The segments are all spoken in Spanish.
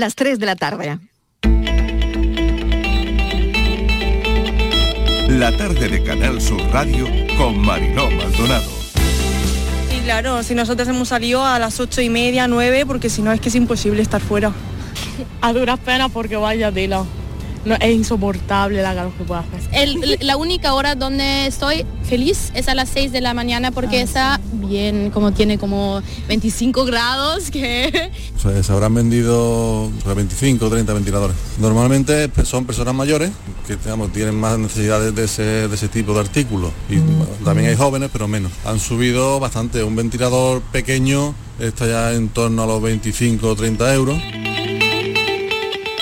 Las 3 de la tarde. La tarde de Canal Sur Radio con Mariló Maldonado. Y claro, si nosotros hemos salido a las ocho y media, nueve, porque si no es que es imposible estar fuera. A duras penas porque vaya tela. No, es insoportable la calor que puede hacer. la única hora donde estoy feliz es a las 6 de la mañana porque Ah, está bien, como tiene como 25 grados que... Se habrán vendido sobre 25 o 30 ventiladores. Normalmente pues, son personas mayores que digamos, tienen más necesidades de ese, de ese tipo de artículos. Y bueno, también hay jóvenes, pero menos. Han subido bastante. Un ventilador pequeño está ya en torno a los 25 o 30 euros.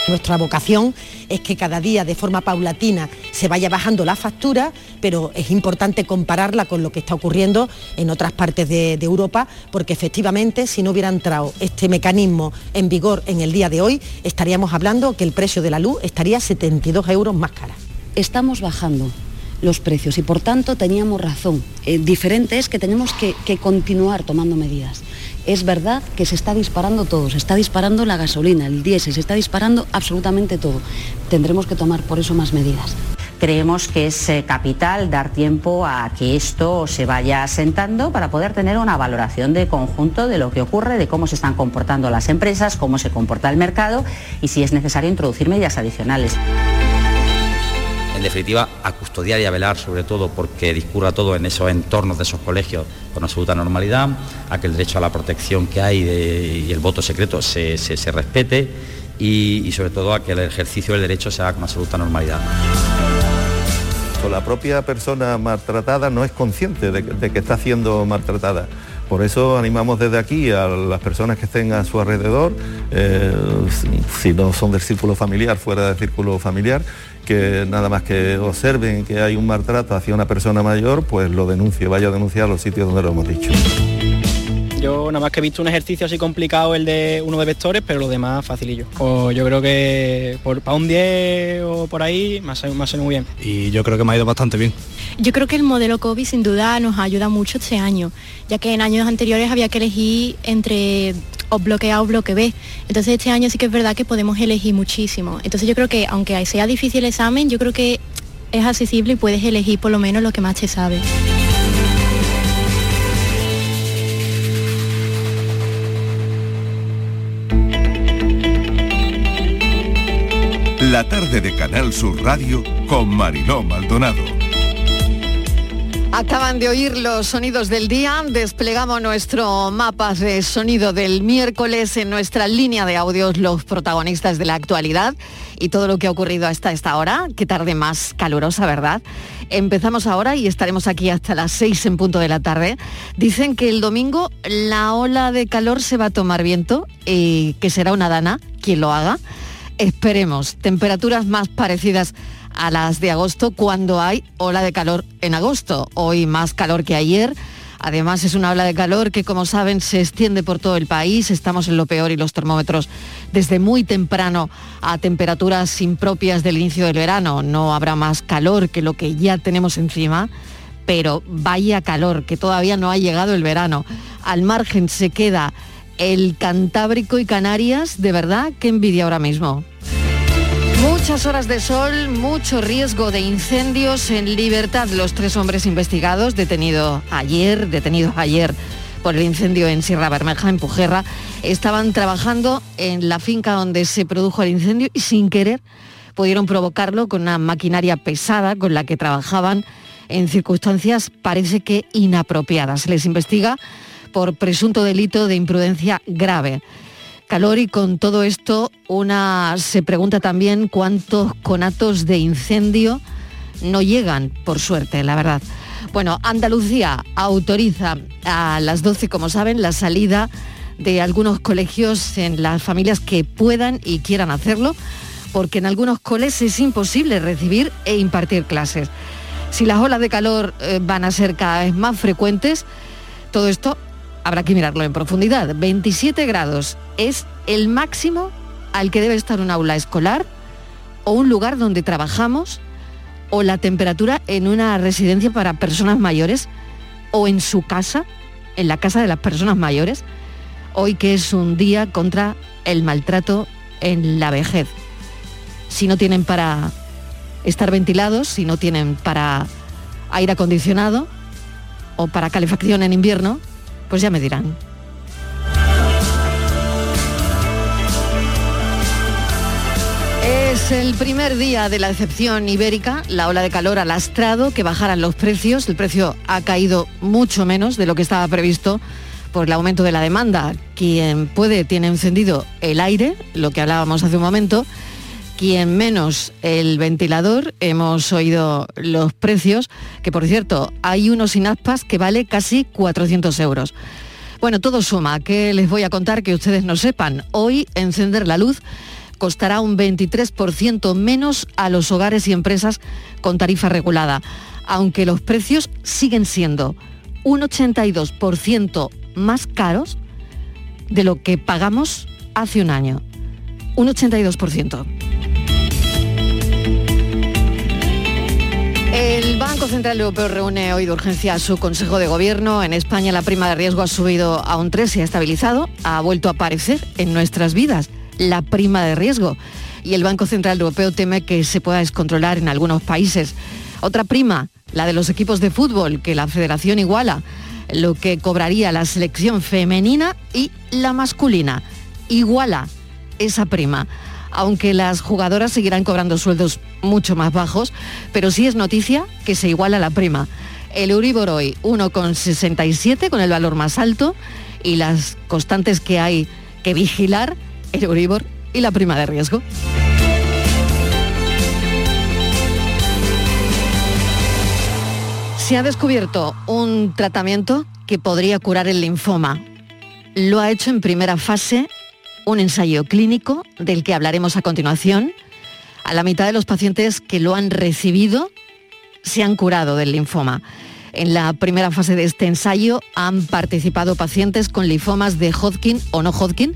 Nuestra vocación es que cada día de forma paulatina se vaya bajando la factura, pero es importante compararla con lo que está ocurriendo en otras partes de, Europa, porque efectivamente si no hubiera entrado este mecanismo en vigor en el día de hoy, estaríamos hablando que el precio de la luz estaría 72 euros más cara. Estamos bajando los precios y por tanto teníamos razón. Eh, diferente es que tenemos que continuar tomando medidas. Es verdad que se está disparando todo, se está disparando la gasolina, el diésel, se está disparando absolutamente todo. Tendremos que tomar por eso más medidas. Creemos que es eh, capital dar tiempo a que esto se vaya asentando para poder tener una valoración de conjunto de lo que ocurre, de cómo se están comportando las empresas, cómo se comporta el mercado y si es necesario introducir medidas adicionales. En definitiva, a custodiar y a velar sobre todo porque discurra todo en esos entornos de esos colegios con absoluta normalidad, a que el derecho a la protección que hay y el voto secreto se, se- respete y, sobre todo a que el ejercicio del derecho se haga con absoluta normalidad. La propia persona maltratada no es consciente de que está siendo maltratada. Por eso animamos desde aquí a las personas que estén a su alrededor, eh, si, no son del círculo familiar, fuera del círculo familiar, que nada más que observen que hay un maltrato hacia una persona mayor, pues lo denuncie, vaya a denunciar los sitios donde lo hemos dicho. Yo nada más que he visto un ejercicio así complicado el de uno de vectores, pero lo demás facilillo. O yo creo que por, para un 10 o por ahí me ha salido me ha salido muy bien. Y yo creo que me ha ido bastante bien. Yo creo que el modelo COVID sin duda nos ayuda mucho este año, ya que en años anteriores había que elegir entre o bloque A o bloque B. Entonces este año sí que es verdad que podemos elegir muchísimo. Entonces yo creo que aunque sea difícil el examen, yo creo que es accesible y puedes elegir por lo menos lo que más te sabe. La tarde de Canal Sur Radio con Mariló Maldonado. Acaban de oír los sonidos del día, desplegamos nuestro mapa de sonido del miércoles en nuestra línea de audios, los protagonistas de la actualidad y todo lo que ha ocurrido hasta esta hora. Qué tarde más calurosa, ¿verdad? Empezamos ahora y estaremos aquí hasta las 6 en punto de la tarde. Dicen que el domingo la ola de calor se va a tomar viento y que será una dana quien lo haga. Esperemos temperaturas más parecidas a las de agosto cuando hay ola de calor en agosto. Hoy más calor que ayer. Además es una ola de calor que como saben se extiende por todo el país. Estamos en lo peor y los termómetros desde muy temprano a temperaturas impropias del inicio del verano. No habrá más calor que lo que ya tenemos encima. Pero vaya calor, que todavía no ha llegado el verano. Al margen se queda el Cantábrico y Canarias. De verdad, qué envidia ahora mismo. Muchas horas de sol, mucho riesgo de incendios en libertad. Los tres hombres investigados detenidos ayer, detenidos ayer por el incendio en Sierra Bermeja, en Pujerra, estaban trabajando en la finca donde se produjo el incendio y sin querer pudieron provocarlo con una maquinaria pesada con la que trabajaban en circunstancias parece que inapropiadas. Les investiga por presunto delito de imprudencia grave calor y con todo esto una se pregunta también cuántos conatos de incendio no llegan, por suerte, la verdad. Bueno, Andalucía autoriza a las 12, como saben, la salida de algunos colegios en las familias que puedan y quieran hacerlo, porque en algunos coles es imposible recibir e impartir clases. Si las olas de calor eh, van a ser cada vez más frecuentes, todo esto habrá que mirarlo en profundidad. 27 grados es el máximo al que debe estar un aula escolar o un lugar donde trabajamos o la temperatura en una residencia para personas mayores o en su casa, en la casa de las personas mayores, hoy que es un día contra el maltrato en la vejez. Si no tienen para estar ventilados, si no tienen para aire acondicionado o para calefacción en invierno, pues ya me dirán. Es el primer día de la excepción ibérica, la ola de calor ha lastrado que bajaran los precios, el precio ha caído mucho menos de lo que estaba previsto por el aumento de la demanda. Quien puede tiene encendido el aire, lo que hablábamos hace un momento, quien menos el ventilador, hemos oído los precios, que por cierto, hay uno sin aspas que vale casi 400 euros. Bueno, todo suma, que les voy a contar que ustedes no sepan. Hoy encender la luz costará un 23% menos a los hogares y empresas con tarifa regulada, aunque los precios siguen siendo un 82% más caros de lo que pagamos hace un año. Un 82%. Banco Central Europeo reúne hoy de urgencia a su Consejo de Gobierno. En España la prima de riesgo ha subido a un 3 y ha estabilizado. Ha vuelto a aparecer en nuestras vidas la prima de riesgo. Y el Banco Central Europeo teme que se pueda descontrolar en algunos países. Otra prima, la de los equipos de fútbol, que la federación iguala, lo que cobraría la selección femenina y la masculina. Iguala esa prima. Aunque las jugadoras seguirán cobrando sueldos mucho más bajos, pero sí es noticia que se iguala la prima. El Euribor hoy 1,67 con el valor más alto y las constantes que hay que vigilar el Euribor y la prima de riesgo. Se ha descubierto un tratamiento que podría curar el linfoma. Lo ha hecho en primera fase un ensayo clínico del que hablaremos a continuación. A la mitad de los pacientes que lo han recibido se han curado del linfoma. En la primera fase de este ensayo han participado pacientes con linfomas de Hodgkin o no Hodgkin,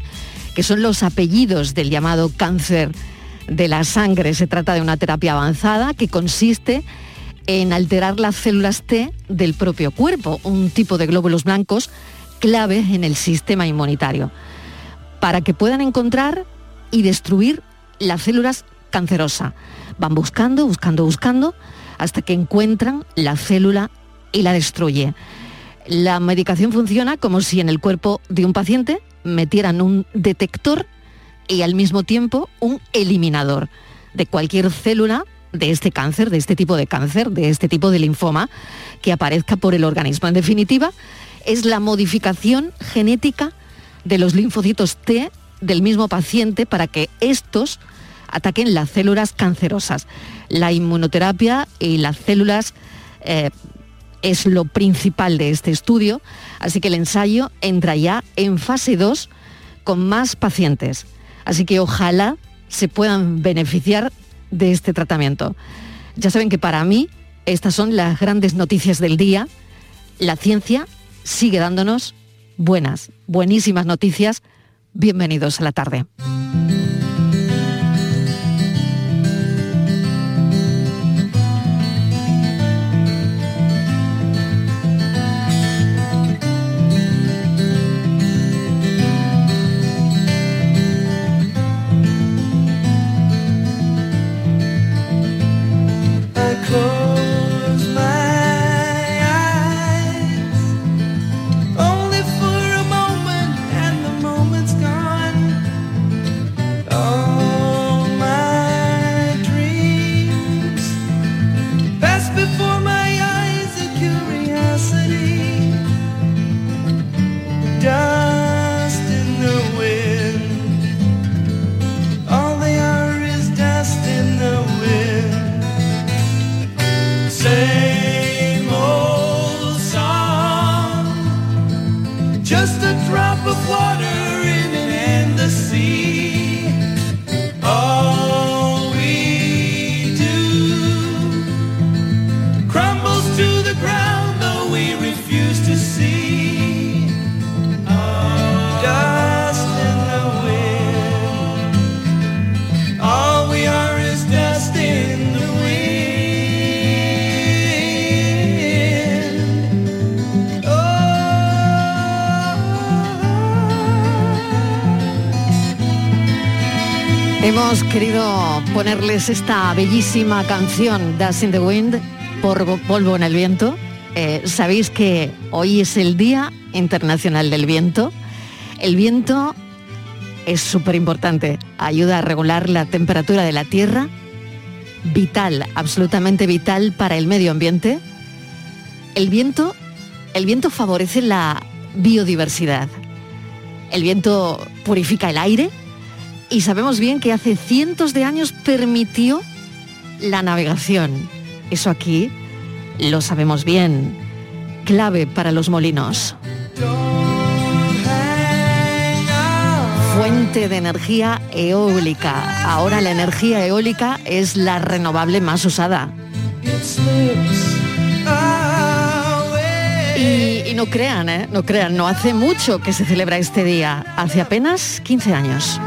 que son los apellidos del llamado cáncer de la sangre. Se trata de una terapia avanzada que consiste en alterar las células T del propio cuerpo, un tipo de glóbulos blancos clave en el sistema inmunitario, para que puedan encontrar y destruir las células cancerosas. Van buscando, buscando, buscando, hasta que encuentran la célula y la destruye. La medicación funciona como si en el cuerpo de un paciente metieran un detector y al mismo tiempo un eliminador de cualquier célula de este cáncer, de este tipo de cáncer, de este tipo de linfoma que aparezca por el organismo. En definitiva, es la modificación genética de los linfocitos T del mismo paciente para que estos ataquen las células cancerosas. La inmunoterapia y las células eh, es lo principal de este estudio, así que el ensayo entra ya en fase 2 con más pacientes. Así que ojalá se puedan beneficiar de este tratamiento. Ya saben que para mí estas son las grandes noticias del día. La ciencia sigue dándonos buenas, buenísimas noticias. Bienvenidos a la tarde. Hemos querido ponerles esta bellísima canción Dust in the Wind por polvo en el viento. Eh, Sabéis que hoy es el Día Internacional del Viento. El viento es súper importante, ayuda a regular la temperatura de la Tierra, vital, absolutamente vital para el medio ambiente. El viento, el viento favorece la biodiversidad. El viento purifica el aire y sabemos bien que hace cientos de años permitió la navegación. Eso aquí lo sabemos bien. Clave para los molinos. Fuente de energía eólica. Ahora la energía eólica es la renovable más usada. Y, no crean, ¿eh? no crean, no hace mucho que se celebra este día, hace apenas 15 años.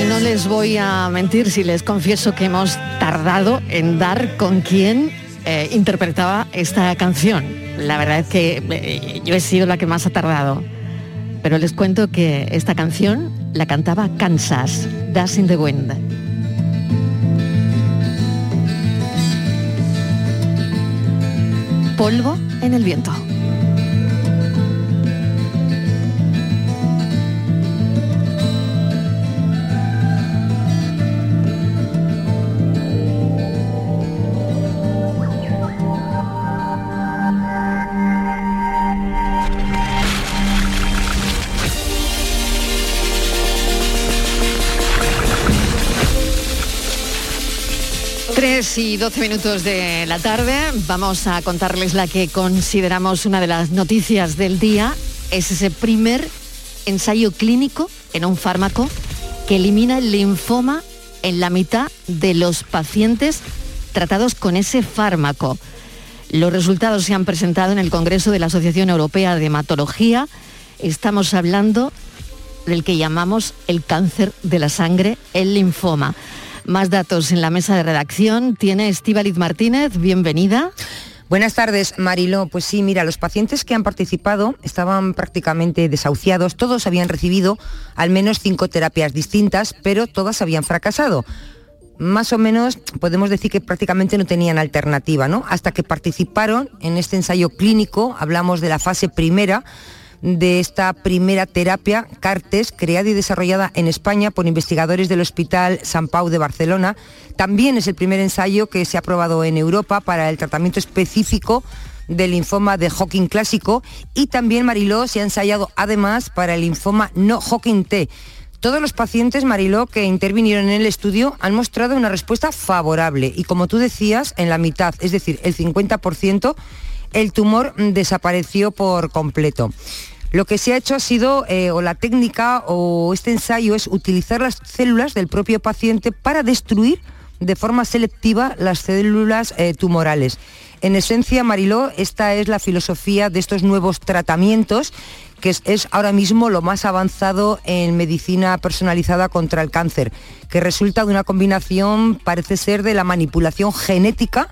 Y no les voy a mentir si les confieso que hemos tardado en dar con quién eh, interpretaba esta canción. La verdad es que eh, yo he sido la que más ha tardado. Pero les cuento que esta canción la cantaba Kansas, Dust in the Wind. Polvo en el viento. Tres y 12 minutos de la tarde vamos a contarles la que consideramos una de las noticias del día. Es ese primer ensayo clínico en un fármaco que elimina el linfoma en la mitad de los pacientes tratados con ese fármaco. Los resultados se han presentado en el Congreso de la Asociación Europea de Hematología. Estamos hablando del que llamamos el cáncer de la sangre, el linfoma. Más datos en la mesa de redacción tiene Estíbaliz Martínez, bienvenida. Buenas tardes, Marilo. Pues sí, mira, los pacientes que han participado estaban prácticamente desahuciados. Todos habían recibido al menos cinco terapias distintas, pero todas habían fracasado. Más o menos podemos decir que prácticamente no tenían alternativa, ¿no? Hasta que participaron en este ensayo clínico, hablamos de la fase primera, de esta primera terapia CARTES, creada y desarrollada en España por investigadores del Hospital San Pau de Barcelona. También es el primer ensayo que se ha aprobado en Europa para el tratamiento específico del linfoma de Hawking clásico y también Mariló se ha ensayado además para el linfoma no Hawking T. Todos los pacientes, Mariló, que intervinieron en el estudio han mostrado una respuesta favorable y como tú decías, en la mitad, es decir, el 50%, el tumor desapareció por completo. Lo que se ha hecho ha sido, eh, o la técnica o este ensayo es utilizar las células del propio paciente para destruir de forma selectiva las células eh, tumorales. En esencia, Mariló, esta es la filosofía de estos nuevos tratamientos que es, es, ahora mismo lo más avanzado en medicina personalizada contra el cáncer, que resulta de una combinación, parece ser, de la manipulación genética,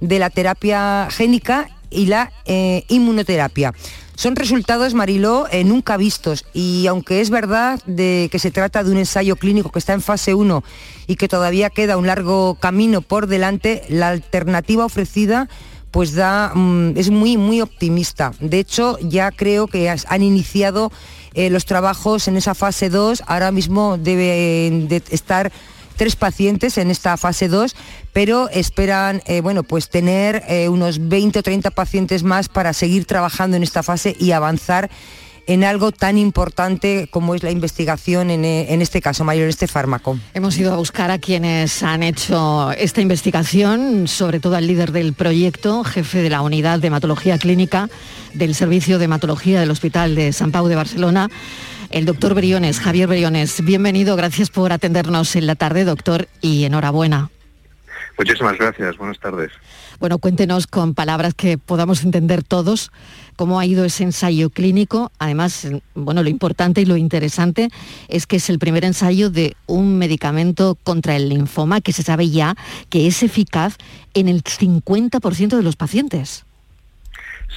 de la terapia génica y la eh, inmunoterapia. Son resultados, Mariló, eh, nunca vistos y aunque es verdad de que se trata de un ensayo clínico que está en fase 1 y que todavía queda un largo camino por delante, la alternativa ofrecida pues da, mm, es muy, muy optimista. De hecho, ya creo que han iniciado eh, los trabajos en esa fase 2. Ahora mismo deben de estar tres pacientes en esta fase 2, pero esperan eh, bueno, pues tener eh, unos 20 o 30 pacientes más para seguir trabajando en esta fase y avanzar en algo tan importante como es la investigación en, eh, en este caso, mayor este fármaco. Hemos ido a buscar a quienes han hecho esta investigación, sobre todo al líder del proyecto, jefe de la unidad de hematología clínica del Servicio de Hematología del Hospital de San Pau de Barcelona, el doctor Briones, Javier Briones. Bienvenido, gracias por atendernos en la tarde, doctor, y enhorabuena. Muchísimas gracias, buenas tardes. Bueno, cuéntenos con palabras que podamos entender todos cómo ha ido ese ensayo clínico. Además, bueno, lo importante y lo interesante es que es el primer ensayo de un medicamento contra el linfoma que se sabe ya que es eficaz en el 50% de los pacientes.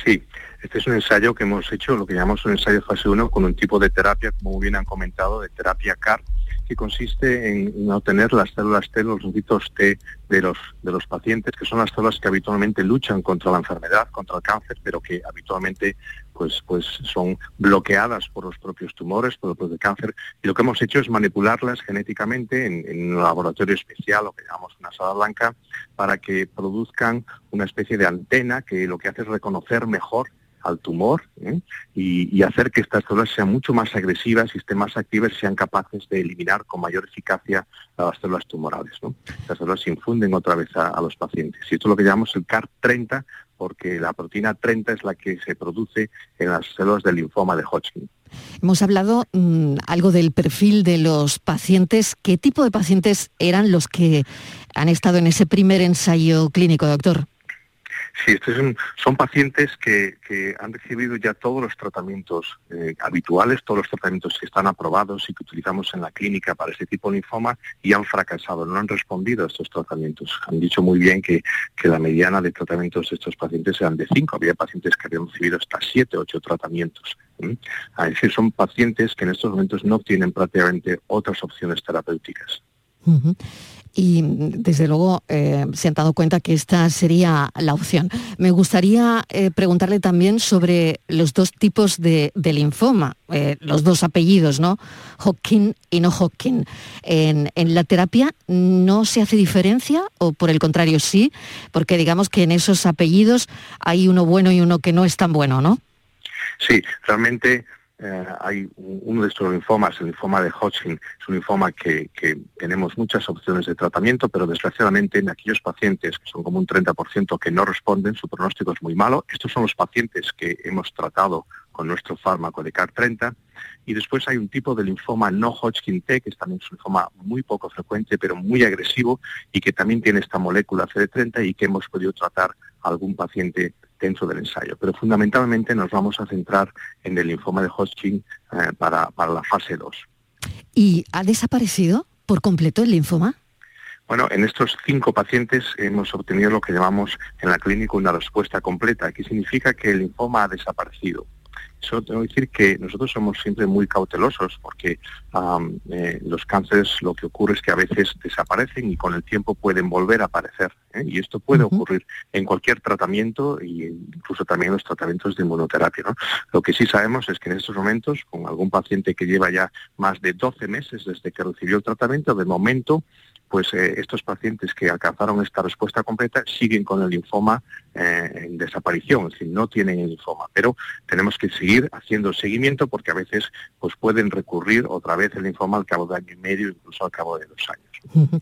Sí, este es un ensayo que hemos hecho, lo que llamamos un ensayo fase 1, con un tipo de terapia, como bien han comentado, de terapia CAR, que consiste en, en obtener las células T, los leucocitos T de los, de los pacientes, que son las células que habitualmente luchan contra la enfermedad, contra el cáncer, pero que habitualmente pues, pues son bloqueadas por los propios tumores, por el propio cáncer. Y lo que hemos hecho es manipularlas genéticamente en, un laboratorio especial, lo que llamamos una sala blanca, para que produzcan una especie de antena que lo que hace es reconocer mejor al tumor ¿eh? y, hacer que estas células sean mucho más agresivas y estén más activas y sean capaces de eliminar con mayor eficacia a las células tumorales. ¿no? Células se infunden otra vez a, a los pacientes. Y esto es lo que llamamos el CAR-30 porque la proteína 30 es la que se produce en las células del linfoma de Hodgkin. Hemos hablado mm, algo del perfil de los pacientes. ¿Qué tipo de pacientes eran los que han estado en ese primer ensayo clínico, doctor? Sí, estos son, pacientes que, han recibido ya todos los tratamientos eh, habituales, todos los tratamientos que están aprobados y que utilizamos en la clínica para este tipo de linfoma y han fracasado, no han respondido a estos tratamientos. Han dicho muy bien que, la mediana de tratamientos de estos pacientes eran de cinco, había pacientes que habían recibido hasta siete, ocho tratamientos. ¿m? Es decir, son pacientes que en estos momentos no tienen prácticamente otras opciones terapéuticas. Y desde luego eh, se han dado cuenta que esta sería la opción. Me gustaría eh, preguntarle también sobre los dos tipos de, de linfoma, eh, los dos apellidos, ¿no? Hodgkin y no Hodgkin. En, en la terapia no se hace diferencia o por el contrario sí, porque digamos que en esos apellidos hay uno bueno y uno que no es tan bueno, ¿no? Sí, realmente eh, hay un- uno de estos linfomas, el linfoma de Hodgkin, es un linfoma que, que tenemos muchas opciones de tratamiento, pero desgraciadamente en aquellos pacientes, que son como un 30% que no responden, su pronóstico es muy malo. Estos son los pacientes que hemos tratado con nuestro fármaco de CAR-30. Y después hay un tipo de linfoma no Hodgkin T, que es también un linfoma muy poco frecuente, pero muy agresivo, y que también tiene esta molécula CD30 y que hemos podido tratar a algún paciente dentro del ensayo. Pero fundamentalmente nos vamos a centrar en el linfoma de Hodgkin eh, para, para la fase 2. ¿Y ha desaparecido por completo el linfoma? Bueno, en estos cinco pacientes hemos obtenido lo que llamamos en la clínica una respuesta completa, que significa que el linfoma ha desaparecido. Eso tengo que decir que nosotros somos siempre muy cautelosos porque eh, los cánceres lo que ocurre es que a veces desaparecen y con el tiempo pueden volver a aparecer. ¿eh? Y esto puede ocurrir en cualquier tratamiento e incluso también en los tratamientos de inmunoterapia. ¿no? Lo que sí sabemos es que en estos momentos, con algún paciente que lleva ya más de 12 meses desde que recibió el tratamiento, de momento pues eh, estos pacientes que alcanzaron esta respuesta completa siguen con el linfoma eh, en desaparición, es decir, no tienen el linfoma, pero tenemos que seguir haciendo seguimiento porque a veces pues pueden recurrir otra vez el linfoma al cabo de año y medio, incluso al cabo de dos años.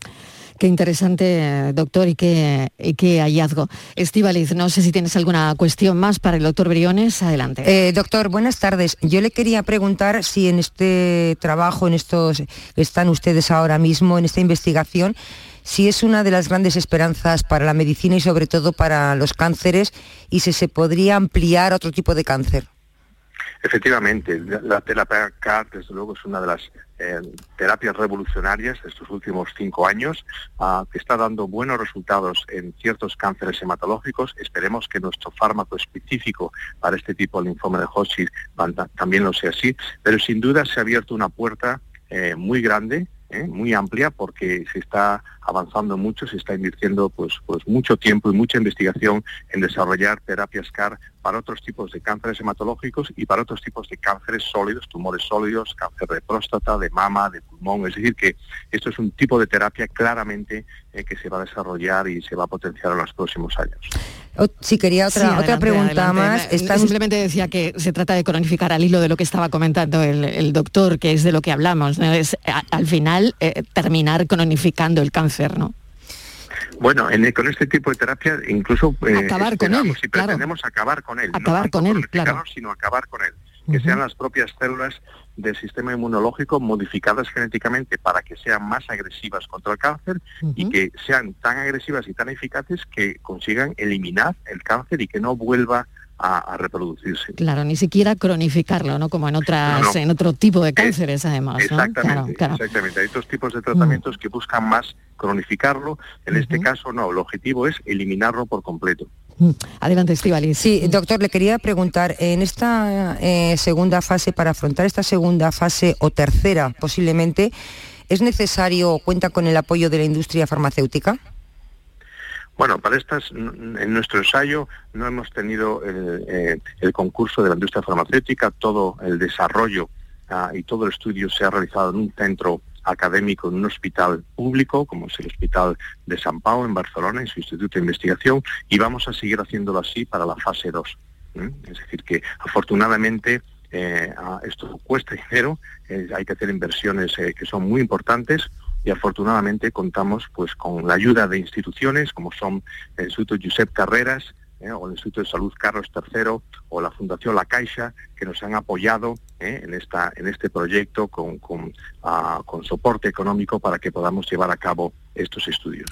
Qué interesante, doctor, y qué, y qué hallazgo. Estivaliz, no sé si tienes alguna cuestión más para el doctor Briones. Adelante. Eh, doctor, buenas tardes. Yo le quería preguntar si en este trabajo, en estos que están ustedes ahora mismo, en esta investigación, si es una de las grandes esperanzas para la medicina y sobre todo para los cánceres y si se podría ampliar a otro tipo de cáncer. Efectivamente, la terapia CAR, desde luego, es una de las terapias revolucionarias estos últimos cinco años, ah, que está dando buenos resultados en ciertos cánceres hematológicos. Esperemos que nuestro fármaco específico para este tipo de linfoma de Hodgkin también lo sea así, pero sin duda se ha abierto una puerta eh, muy grande ¿eh? muy amplia porque se está avanzando mucho, se está invirtiendo pues, pues mucho tiempo y mucha investigación en desarrollar terapias CAR para otros tipos de cánceres hematológicos y para otros tipos de cánceres sólidos, tumores sólidos, cáncer de próstata, de mama, de pulmón. Es decir, que esto es un tipo de terapia claramente eh, que se va a desarrollar y se va a potenciar en los próximos años. O- sí, quería otra, Sí, otra pregunta adelante. más. Eh, Simplemente decía que se trata de cronificar al hilo de lo que estaba comentando el, el doctor, que es de lo que hablamos. ¿no? Es a- al final eh, terminar cronificando el cáncer, ¿no? Bueno, en- con este tipo de terapia incluso eh, Acabar con él, claro. pretendemos acabar con él. Acabar no con él, claro. sino acabar con él. que sean las propias células del sistema inmunológico modificadas genéticamente para que sean más agresivas contra el cáncer y que sean tan agresivas y tan eficaces que consigan eliminar el cáncer y que no vuelva a, a reproducirse. Claro, ni siquiera cronificarlo, ¿no? Como en otras, No, no. en otro tipo de cánceres, además. ¿no? Exactamente, Claro, claro. exactamente. Hay otros tipos de tratamientos que buscan más cronificarlo. En este caso no, el objetivo es eliminarlo por completo. Adelante, Estivaliz. Sí, doctor, le quería preguntar, en esta eh, segunda fase, para afrontar esta segunda fase o tercera posiblemente, ¿es necesario, cuenta con el apoyo de la industria farmacéutica? Bueno, para estas, en nuestro ensayo no hemos tenido el, eh, el concurso de la industria farmacéutica, todo el desarrollo ah, y todo el estudio se ha realizado en un centro académico, en un hospital público, como es el Hospital de San Pau en Barcelona, en su Instituto de Investigación, y vamos a seguir haciéndolo así para la fase 2. ¿m? Es decir, que afortunadamente eh, esto cuesta dinero, eh, hay que hacer inversiones eh, que son muy importantes, y afortunadamente contamos pues con la ayuda de instituciones como son el Instituto Josep Carreras eh, o el Instituto de Salud Carlos III o la Fundación La Caixa que nos han apoyado eh, en esta en este proyecto con con, ah, con soporte económico para que podamos llevar a cabo estos estudios.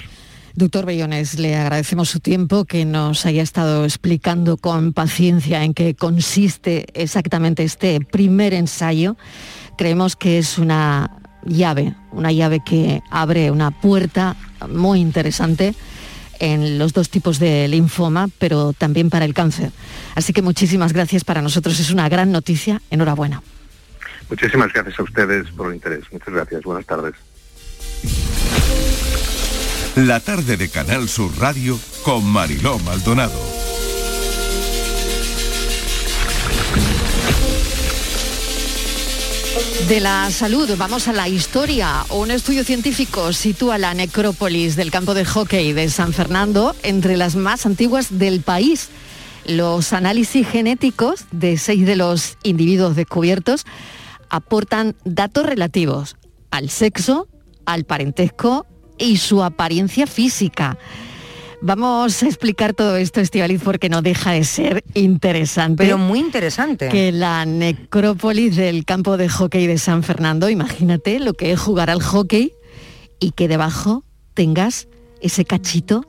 Doctor Bellones, le agradecemos su tiempo, que nos haya estado explicando con paciencia en qué consiste exactamente este primer ensayo. Creemos que es una llave, una llave que abre una puerta muy interesante en los dos tipos de linfoma, pero también para el cáncer. Así que muchísimas gracias para nosotros, es una gran noticia. Enhorabuena. Muchísimas gracias a ustedes por el interés. Muchas gracias. Buenas tardes. La tarde de Canal Sur Radio con Mariló Maldonado. De la salud, vamos a la historia. Un estudio científico sitúa la necrópolis del campo de hockey de San Fernando entre las más antiguas del país. Los análisis genéticos de seis de los individuos descubiertos aportan datos relativos al sexo, al parentesco y su apariencia física. Vamos a explicar todo esto, Estivaliz, porque no deja de ser interesante. Pero muy interesante. Que la necrópolis del campo de hockey de San Fernando, imagínate lo que es jugar al hockey y que debajo tengas ese cachito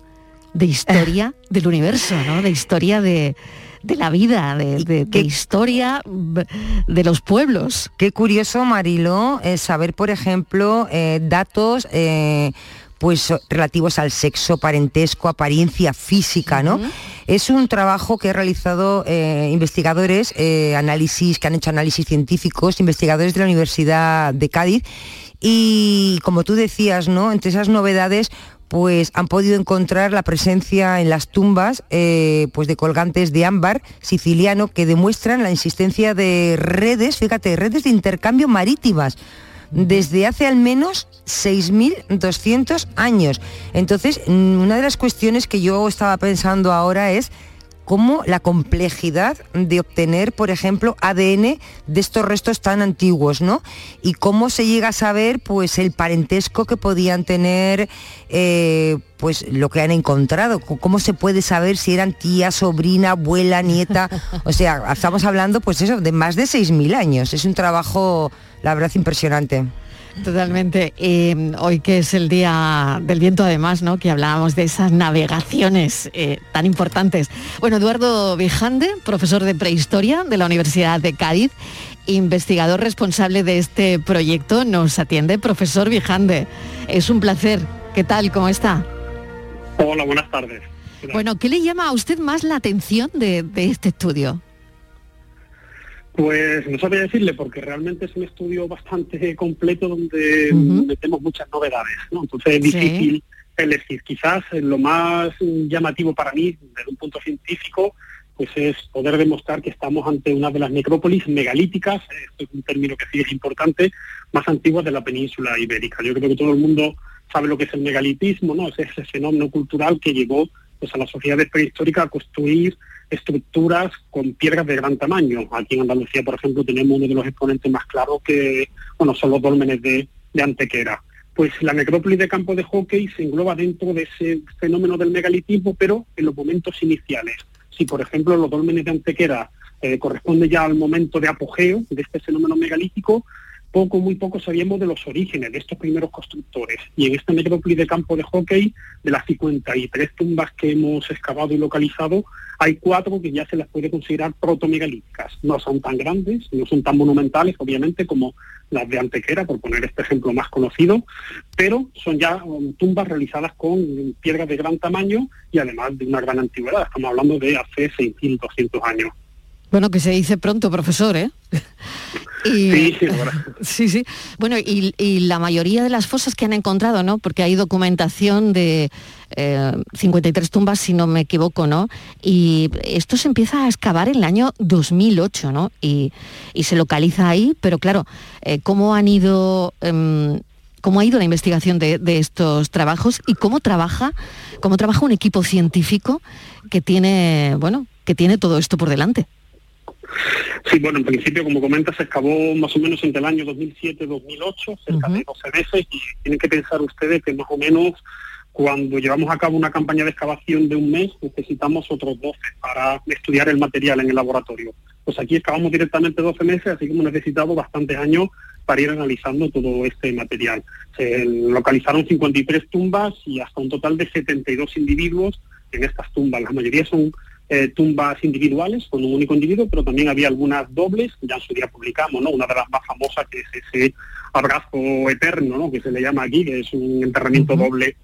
de historia del universo, ¿no? De historia de, de la vida, de, de- de historia de los pueblos. Qué curioso, Marilo, eh, saber, por ejemplo, eh, datos eh, pues relativos al sexo, parentesco, apariencia física, ¿no? Es un trabajo que ha realizado eh, investigadores, eh, análisis, que han hecho análisis científicos, investigadores de la Universidad de Cádiz, y como tú decías, ¿no? Entre esas novedades pues han podido encontrar la presencia en las tumbas eh, pues de colgantes de ámbar siciliano que demuestran la existencia de redes, fíjate, redes de intercambio marítimas desde hace al menos 6.200 años. Entonces, mm, una de las cuestiones que yo estaba pensando ahora es cómo la complejidad de obtener, por ejemplo, ADN de estos restos tan antiguos, ¿no? Y cómo se llega a saber, pues, el parentesco que podían tener, eh, pues, lo que han encontrado. Cómo se puede saber si eran tía, sobrina, abuela, nieta. O sea, estamos hablando, pues eso, de más de 6.000 años. Es un trabajo, la verdad, impresionante. Totalmente. Eh, hoy que es el día del viento, además, ¿no? Que hablábamos de esas navegaciones eh, tan importantes. Bueno, Eduardo Vijande, profesor de prehistoria de la Universidad de Cádiz, investigador responsable de este proyecto, nos atiende. Profesor Vijande, es un placer. ¿Qué tal? ¿Cómo está? Hola, buenas tardes. Bueno, ¿qué le llama a usted más la atención de, de este estudio? Pues no sabría decirle porque realmente es un estudio bastante completo donde metemos muchas novedades, ¿no? Entonces es Sí. difícil elegir. Quizás lo más llamativo para mí, desde un punto científico, pues es poder demostrar que estamos ante una de las necrópolis megalíticas, esto es un término que sí es importante, más antiguas de la península ibérica. Yo creo que todo el mundo sabe lo que es el megalitismo, ¿no? Es ese fenómeno cultural que llevó pues, a las sociedades prehistóricas a construir estructuras con piedras de gran tamaño. Aquí en Andalucía, por ejemplo, tenemos uno de los exponentes más claros que, bueno, son los dólmenes de, de Antequera. Pues la necrópolis de campo de hockey se engloba dentro de ese fenómeno del megalitismo, pero en los momentos iniciales. Si, por ejemplo, los dólmenes de Antequera eh, corresponde ya al momento de apogeo de este fenómeno megalítico, poco, muy poco sabíamos de los orígenes de estos primeros constructores. Y en esta necrópolis de campo de hockey, de las 53 tumbas que hemos excavado y localizado, hay cuatro que ya se las puede considerar protomegalíticas. No son tan grandes, no son tan monumentales, obviamente, como las de Antequera, por poner este ejemplo más conocido, pero son ya um, tumbas realizadas con piedras de gran tamaño y además de una gran antigüedad. Estamos hablando de hace 6.200 años. Bueno, que se dice pronto, profesor, ¿eh? Y- Sí, sí, sí, sí. Bueno, y, y la mayoría de las fosas que han encontrado, ¿no? Porque hay documentación de eh, 53 tumbas, si no me equivoco, ¿no? Y esto se empieza a excavar en el año 2008, ¿no? Y, y se localiza ahí, pero claro, eh, ¿cómo han ido... em, ¿Cómo ha ido la investigación de, de estos trabajos y cómo trabaja, cómo trabaja un equipo científico que tiene, bueno, que tiene todo esto por delante? Sí, bueno, en principio, como comentas, se excavó más o menos entre el año 2007 y 2008, cerca de 12 meses, y tienen que pensar ustedes que más o menos cuando llevamos a cabo una campaña de excavación de un mes, necesitamos otros 12 para estudiar el material en el laboratorio. Pues aquí excavamos directamente 12 meses, así que hemos necesitado bastantes años para ir analizando todo este material. Se localizaron 53 tumbas y hasta un total de 72 individuos en estas tumbas. La mayoría son eh, tumbas individuales con un único individuo, pero también había algunas dobles, ya en su día publicamos, ¿no? Una de las más famosas que es ese abrazo eterno, ¿no? Que se le llama aquí, que es un enterramiento doble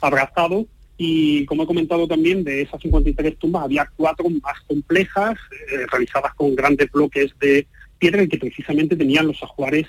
abrazado. Y como he comentado también, de esas 53 tumbas había cuatro más complejas, eh, realizadas con grandes bloques de piedra y que precisamente tenían los ajuares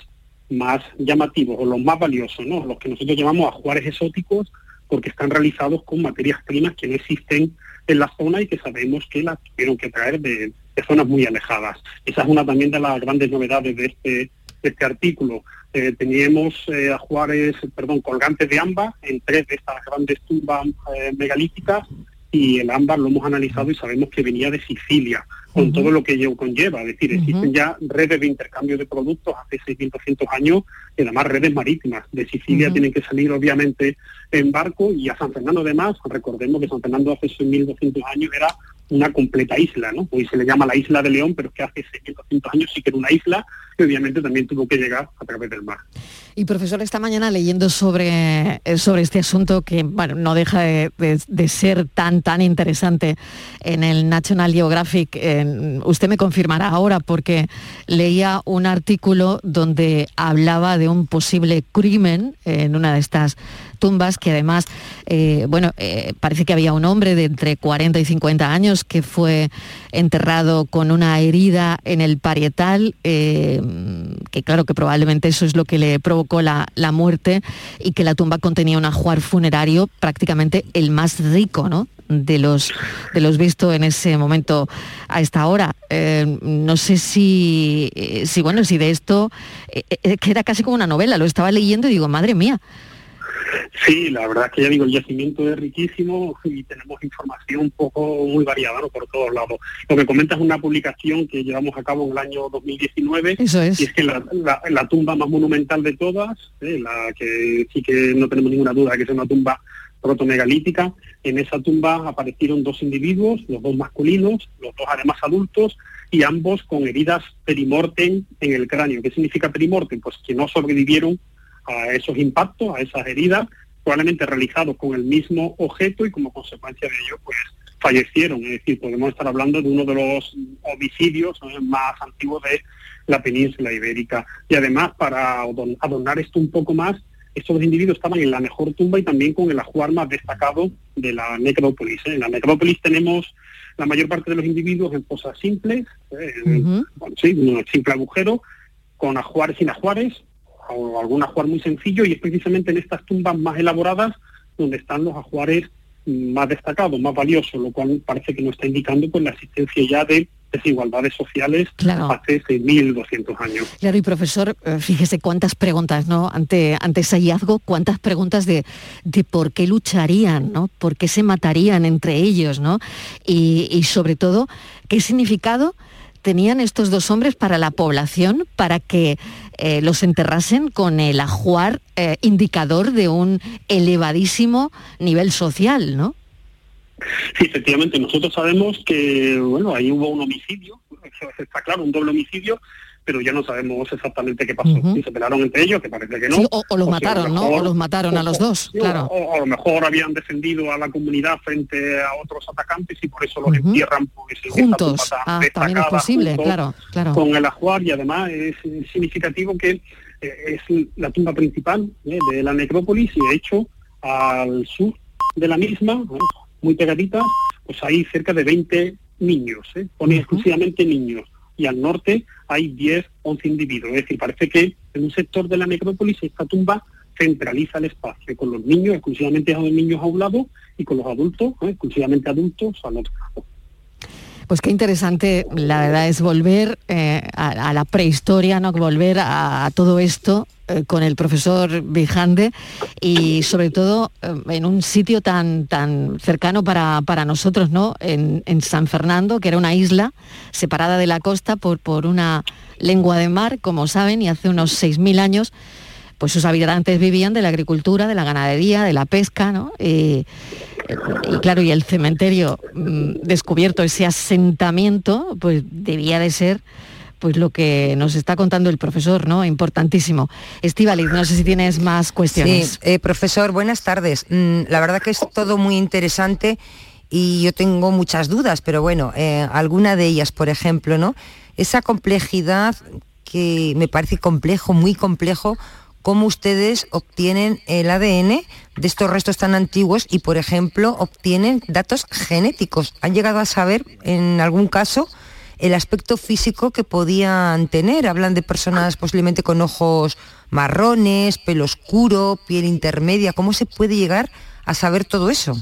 más llamativos o los más valiosos, ¿no? Los que nosotros llamamos ajuares exóticos porque están realizados con materias primas que no existen en la zona y que sabemos que las tuvieron que traer de, zonas muy alejadas. Esa es una también de las grandes novedades de este, este artículo. Eh, teníamos eh, ajuares, perdón, colgantes de ámbar en tres de estas grandes tumbas eh, megalíticas y el ámbar lo hemos analizado y sabemos que venía de Sicilia, con todo lo que ello conlleva. Es decir, existen ya redes de intercambio de productos hace 6.200 años y además redes marítimas. De Sicilia tienen que salir obviamente en barco y a San Fernando además, recordemos que San Fernando hace 6.200 años era una completa isla, ¿no? Hoy se le llama la isla de León, pero es que hace 6.200 años sí que era una isla que obviamente también tuvo que llegar a través del mar. Y profesor, esta mañana leyendo sobre, eh, sobre este asunto que bueno, no deja de, de- ser tan, tan interesante en el National Geographic, usted me confirmará ahora porque leía un artículo donde hablaba de un posible crimen en una de estas tumbas que además, eh, bueno, eh, parece que había un hombre de entre 40 y 50 años que fue enterrado con una herida en el parietal, eh, que claro que probablemente eso es lo que le provocó la, la muerte y que la tumba contenía un ajuar funerario prácticamente el más rico, ¿no? de los de los vistos en ese momento a esta hora no sé si si bueno si de esto eh, que era casi como una novela lo estaba leyendo y digo madre mía Sí, la verdad es que ya digo, el yacimiento es riquísimo y tenemos información un poco muy variada ¿no? por todos lados. Lo que comentas es una publicación que llevamos a cabo en el año 2019 Eso es. y es que la, la- la tumba más monumental de todas, ¿eh? la que sí que no tenemos ninguna duda de que es una tumba protomegalítica, en esa tumba aparecieron dos individuos, los dos masculinos, los dos además adultos, y ambos con heridas perimortem en el cráneo. ¿Qué significa perimortem? Pues que no sobrevivieron a esos impactos, a esas heridas, probablemente realizados con el mismo objeto y como consecuencia de ello, pues fallecieron. Es decir, podemos estar hablando de uno de los homicidios más antiguos de la península ibérica. Y además, para adorn- adornar esto un poco más, estos individuos estaban en la mejor tumba y también con el ajuar más destacado de la necrópolis. ¿eh? En la necrópolis tenemos la mayor parte de los individuos en fosas simples, ¿eh? bueno, sí, un simple agujero, con ajuares sin ajuares, o algún ajuar muy sencillo, y es precisamente en estas tumbas más elaboradas donde están los ajuares más destacados, más valiosos, lo cual parece que nos está indicando pues la existencia ya de desigualdades sociales Claro. hace 6.200 años. Claro, y profesor, eh, fíjese cuántas preguntas, ¿no? Ante, ante ese hallazgo, cuántas preguntas de, de por qué lucharían, ¿no? ¿Por qué se matarían entre ellos, ¿no? Y, y sobre todo, ¿qué significado tenían estos dos hombres para la población para que eh, los enterrasen con el ajuar eh, indicador de un elevadísimo nivel social, ¿no? Sí, efectivamente, nosotros sabemos que, bueno, ahí hubo un homicidio, eso está claro, un doble homicidio, pero ya no sabemos exactamente qué pasó. Si se pelearon entre ellos, que parece que no. Sí, o, o los mataron, ¿no? O los mataron a los dos, claro. O, a lo mejor habían defendido a la comunidad frente a otros atacantes y por eso los entierran pues, en esta Juntos. Ah, también es posible, claro, claro. Con el ajuar y además es significativo que eh, es la tumba principal eh, de la necrópolis y de hecho al sur de la misma, muy pegadita, pues hay cerca de 20 niños, eh, pone exclusivamente niños y al norte hay 10, 11 individuos. Es decir, parece que en un sector de la necrópolis esta tumba centraliza el espacio, con los niños, exclusivamente a los niños a un lado, y con los adultos, exclusivamente adultos al otro lado. Pues qué interesante, la verdad, es volver eh, a, la prehistoria, ¿no? Volver a todo esto eh, con el profesor Vijande y sobre todo eh, en un sitio tan, tan cercano para, para nosotros, ¿no? En, San Fernando, que era una isla separada de la costa por, por una lengua de mar, como saben, y hace unos 6.000 años pues sus habitantes vivían de la agricultura, de la ganadería, de la pesca, ¿no? Y, y claro, y el cementerio mm, descubierto, ese asentamiento, pues debía de ser pues lo que nos está contando el profesor, ¿no? Importantísimo. Estivaliz, no sé si tienes más cuestiones. Sí, eh, profesor, buenas tardes. Mm, la verdad que es todo muy interesante y yo tengo muchas dudas, pero bueno, eh, alguna de ellas, por ejemplo, ¿no? Esa complejidad que me parece complejo, muy complejo, cómo ustedes obtienen el ADN de estos restos tan antiguos y, por ejemplo, obtienen datos genéticos. ¿Han llegado a saber, en algún caso, el aspecto físico que podían tener? Hablan de personas posiblemente con ojos marrones, pelo oscuro, piel intermedia. ¿Cómo se puede llegar a saber todo eso?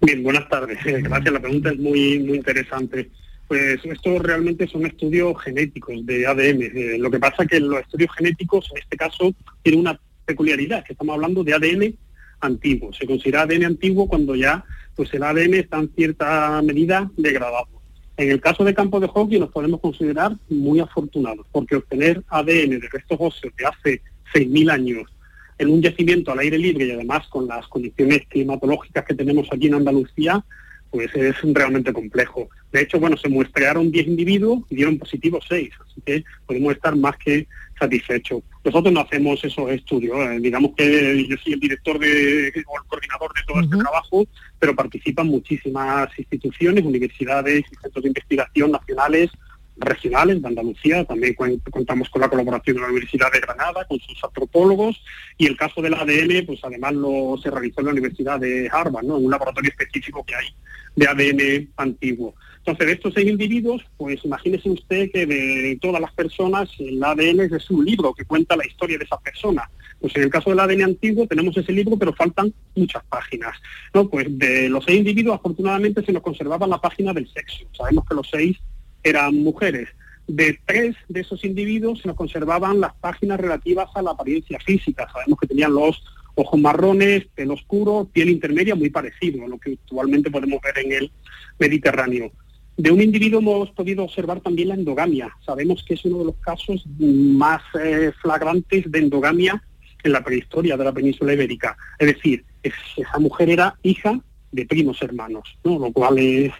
Bien, buenas tardes. Eh, Gracias, la pregunta es muy, muy interesante. Pues esto realmente son estudios genéticos de ADN. Eh, lo que pasa que los estudios genéticos, en este caso, tienen una peculiaridad, que estamos hablando de ADN antiguo. Se considera ADN antiguo cuando ya pues el ADN está en cierta medida degradado. En el caso de campo de hockey nos podemos considerar muy afortunados, porque obtener ADN de restos óseos de hace 6.000 años en un yacimiento al aire libre y además con las condiciones climatológicas que tenemos aquí en Andalucía, pues es realmente complejo. De hecho, bueno, se muestrearon 10 individuos y dieron positivos 6, así que podemos estar más que satisfechos. Nosotros no hacemos esos estudios, eh, digamos que yo soy el director de, o el coordinador de todo este trabajo, pero participan muchísimas instituciones, universidades y centros de investigación nacionales, regionales de Andalucía, también contamos con la colaboración de la Universidad de Granada, con sus antropólogos, y el caso del ADN, pues además lo se realizó en la Universidad de Harvard, ¿no? un laboratorio específico que hay de ADN antiguo. Entonces, de estos seis individuos, pues imagínese usted que de todas las personas, el ADN es un libro que cuenta la historia de esa persona. Pues en el caso del ADN antiguo tenemos ese libro, pero faltan muchas páginas. ¿no? Pues de los seis individuos, afortunadamente, se nos conservaba la página del sexo. Sabemos que los seis eran mujeres. De tres de esos individuos se nos conservaban las páginas relativas a la apariencia física. Sabemos que tenían los ojos marrones, pelo oscuro, piel intermedia, muy parecido a lo que actualmente podemos ver en el Mediterráneo. De un individuo hemos podido observar también la endogamia. Sabemos que es uno de los casos más eh, flagrantes de endogamia en la prehistoria de la península ibérica. Es decir, es- esa mujer era hija de primos hermanos, ¿no? lo cual es,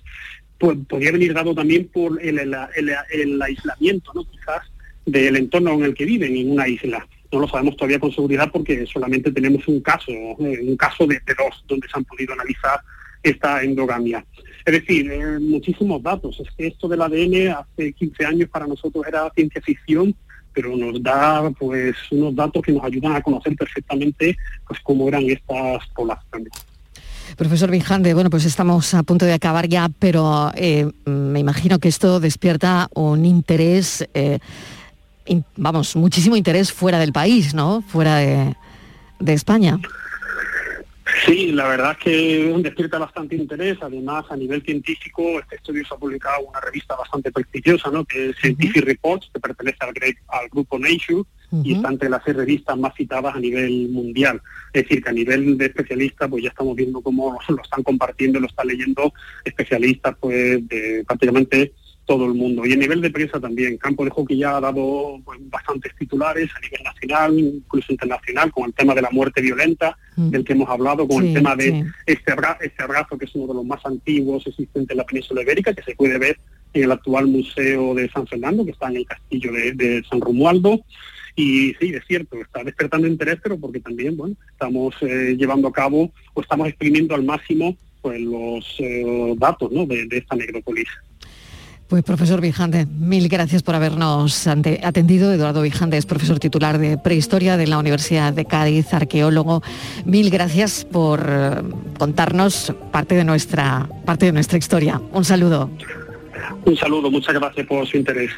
po- podría venir dado también por el aislamiento, ¿no? quizás, del entorno en el que viven, en una isla. No lo sabemos todavía con seguridad porque solamente tenemos un caso, eh, un caso de, de dos, donde se han podido analizar esta endogamia. Es decir, eh, muchísimos datos. Es que esto del ADN hace 15 años para nosotros era ciencia ficción, pero nos da pues unos datos que nos ayudan a conocer perfectamente pues cómo eran estas poblaciones. Profesor Vijande, bueno, pues estamos a punto de acabar ya, pero eh, me imagino que esto despierta un interés, eh, vamos, muchísimo interés fuera del país, ¿no? Fuera de España. Sí, la verdad es que despierta bastante interés. Además, a nivel científico, este estudio se ha publicado en una revista bastante prestigiosa, ¿no? que es Scientific Reports, que pertenece al, al grupo Nature y está entre las seis revistas más citadas a nivel mundial. Es decir, que a nivel de especialistas, pues ya estamos viendo cómo lo están compartiendo, lo están leyendo especialistas pues de prácticamente todo el mundo. Y a nivel de prensa también. Campo de Hockey ya ha dado pues, bastantes titulares a nivel nacional, incluso internacional, con el tema de la muerte violenta, del que hemos hablado, con Sí, el tema de sí. este, abra- este abrazo, que es uno de los más antiguos existentes en la península ibérica, que se puede ver en el actual Museo de San Fernando, que está en el castillo de, de San Romualdo. Y sí, es cierto, está despertando interés, pero porque también, bueno, estamos eh, llevando a cabo o estamos exprimiendo al máximo pues los eh, datos ¿no? de, de esta necrópolis. Pues profesor Vijante, mil gracias por habernos atendido. Eduardo Vijante es profesor titular de Prehistoria de la Universidad de Cádiz, arqueólogo. Mil gracias por eh, contarnos parte de nuestra parte de nuestra historia. Un saludo. Un saludo, muchas gracias por su interés.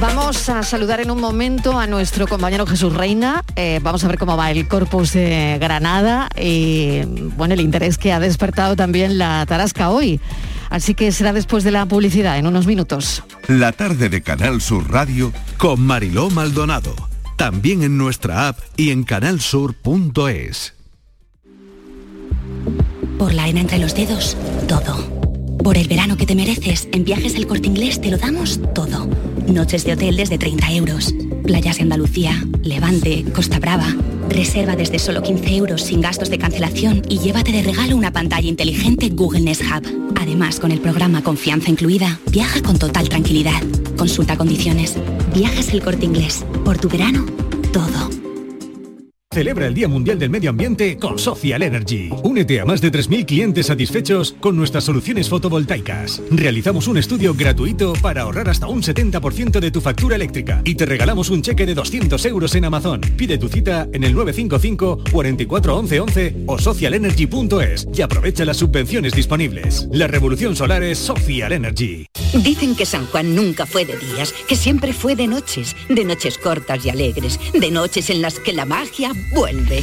Vamos a saludar en un momento a nuestro compañero Jesús Reina. Eh, vamos a ver cómo va el Corpus de Granada y bueno, el interés que ha despertado también la Tarasca hoy. Así que será después de la publicidad, en unos minutos. La tarde de Canal Sur Radio con Mariló Maldonado. También en nuestra app y en canalsur.es. Por la arena entre los dedos, todo. Por el verano que te mereces, en Viajes El Corte Inglés te lo damos todo. Noches de hotel desde 30 euros. Playas de Andalucía, Levante, Costa Brava. Reserva desde solo 15 euros sin gastos de cancelación y llévate de regalo una pantalla inteligente Google Nest Hub. Además, con el programa Confianza incluida, viaja con total tranquilidad. Consulta condiciones. Viajes El Corte Inglés. Por tu verano, todo. Celebra el Día Mundial del Medio Ambiente con Social Energy. Únete a más de 3.000 clientes satisfechos con nuestras soluciones fotovoltaicas. Realizamos un estudio gratuito para ahorrar hasta un 70% de tu factura eléctrica y te regalamos un cheque de 200 euros en Amazon. Pide tu cita en el 955 44 11 11 o socialenergy.es y aprovecha las subvenciones disponibles. La revolución solar es Social Energy. Dicen que San Juan nunca fue de días, que siempre fue de noches, de noches cortas y alegres, de noches en las que la magia vuelve.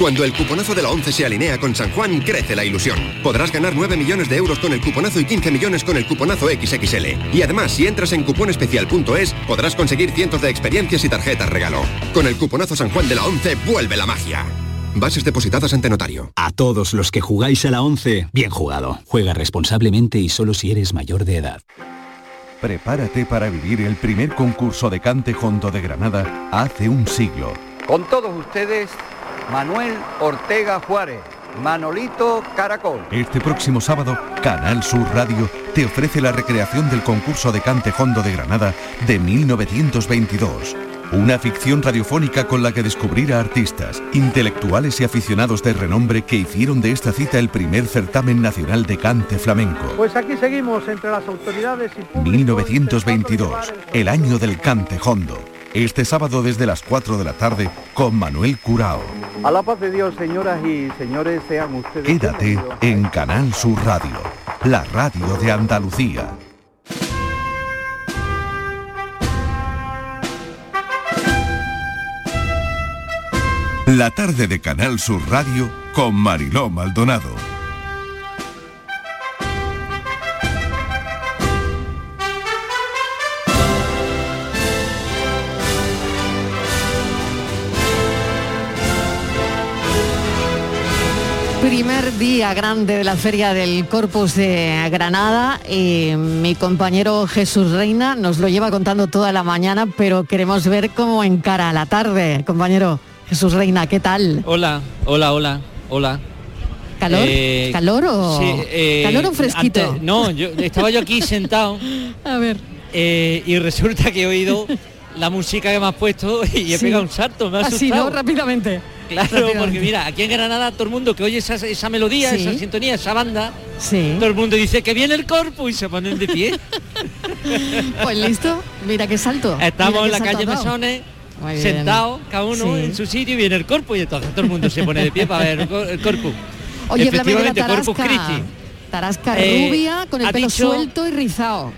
Cuando el cuponazo de la 11 se alinea con San Juan, crece la ilusión. Podrás ganar 9 millones de euros con el cuponazo y 15 millones con el cuponazo XXL. Y además, si entras en cuponespecial.es, podrás conseguir cientos de experiencias y tarjetas regalo. Con el cuponazo San Juan de la 11, vuelve la magia. Bases depositadas ante notario. A todos los que jugáis a la 11, bien jugado. Juega responsablemente y solo si eres mayor de edad. Prepárate para vivir el primer concurso de cante hondo de Granada hace un siglo. Con todos ustedes, Manuel Ortega Juárez, Manolito Caracol. Este próximo sábado, Canal Sur Radio te ofrece la recreación del concurso de cante hondo de Granada de 1922. Una ficción radiofónica con la que descubrir a artistas, intelectuales y aficionados de renombre que hicieron de esta cita el primer certamen nacional de cante flamenco. Pues aquí seguimos entre las autoridades y público 1922, el año del cante hondo. Este sábado desde las 4 de la tarde con Manuel Curao. A la paz de Dios, señoras y señores, sean ustedes Quédate en Canal Sur Radio, la radio de Andalucía. La tarde de Canal Sur Radio con Mariló Maldonado. Primer día grande de la Feria del Corpus de Granada y mi compañero Jesús Reina nos lo lleva contando toda la mañana, pero queremos ver cómo encara la tarde. Compañero Jesús Reina, ¿qué tal? Hola, hola, hola, hola. ¿Calor? Eh, ¿Calor o, sí, eh, ¿calor o fresquito? antes- no, yo estaba yo aquí sentado A ver. eh, y resulta que he oído la música que me has puesto y he Sí. pegado un salto, me ha Así, asustado. ¿no? Rápidamente. Claro, porque mira, aquí en Granada todo el mundo que oye esa, esa melodía, Sí. esa sintonía, esa banda, Sí. todo el mundo dice que viene el corpus y se ponen de pie. Pues listo, mira qué salto. Estamos en la calle. Mesones, sentados, cada uno Sí. en su sitio y viene el corpus y entonces todo el mundo se pone de pie para ver el cor- el corpus. Oye, Efectivamente, Corpus. Christi. Tarasca Eh, rubia, con el pelo dicho- suelto y rizado.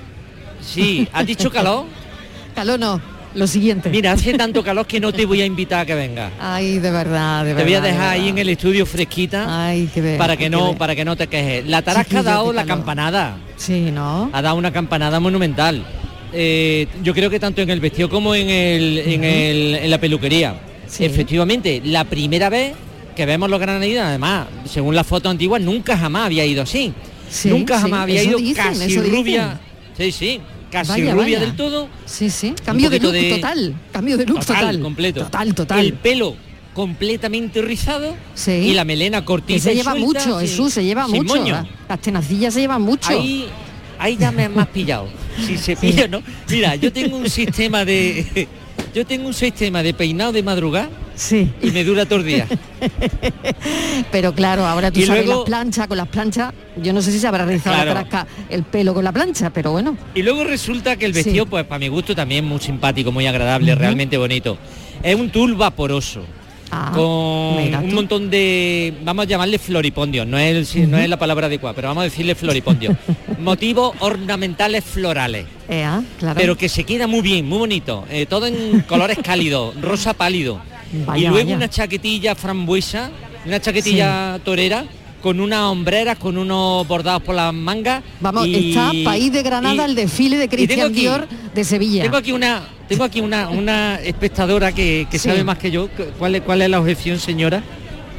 Sí, ¿has dicho calor? Calor no, lo siguiente. Mira, hace tanto calor que no te voy a invitar a que venga. Ay, de verdad, de Te verdad. voy a de dejar ahí en el estudio fresquita Ay, qué ver, para que qué no para que no te quejes. La Tarasca ha dado la campanada. Sí, ¿no? Ha dado una campanada monumental. Eh, yo creo que tanto en el vestido como en el, en, el- en la peluquería. Efectivamente, la primera vez que vemos los granadinos, además, según las fotos antiguas, nunca jamás había ido así. Sí, nunca sí, jamás había eso ido dicen, casi dicen. rubia. Sí, sí, casi Vaya, rubia vaya. del todo. Sí, sí. Cambio de look de- total. Cambio de look total. completo. Total, total. El pelo completamente rizado Sí. y la melena cortita se lleva mucho, Jesús, se lleva mucho. moño. la- Las tenacillas se llevan mucho. Ahí, ahí ya me has pillado. Si se pilla, ¿no? Mira, yo tengo un sistema de. Yo tengo un sistema de peinado de madrugada sí. y me dura todo el día. Pero claro, ahora tú Y sabes luego- las planchas, con las planchas, yo no sé si se habrá rizado Claro. la tarasca el pelo con la plancha, pero bueno. Y luego resulta que el Sí. vestido, pues para mi gusto también muy simpático, muy agradable, realmente bonito. Es un tul vaporoso. con mira un montón de, vamos a llamarle floripondios, no es, el- si- no es la palabra adecuada, pero vamos a decirle floripondios. Motivos ornamentales florales. Ea, claro. Pero que se queda muy bien, muy bonito. eh, todo en colores cálidos, rosa pálido. Vaya, y luego vaya. una chaquetilla frambuesa, una chaquetilla torera, con unas hombreras, con unos bordados por las mangas. Vamos, y- está País de Granada y- el desfile de Cristian aquí- Dior de Sevilla. Tengo aquí una, tengo aquí una, una espectadora que, que Sí. sabe más que yo. ¿Cuál es, ¿Cuál es la objeción, señora?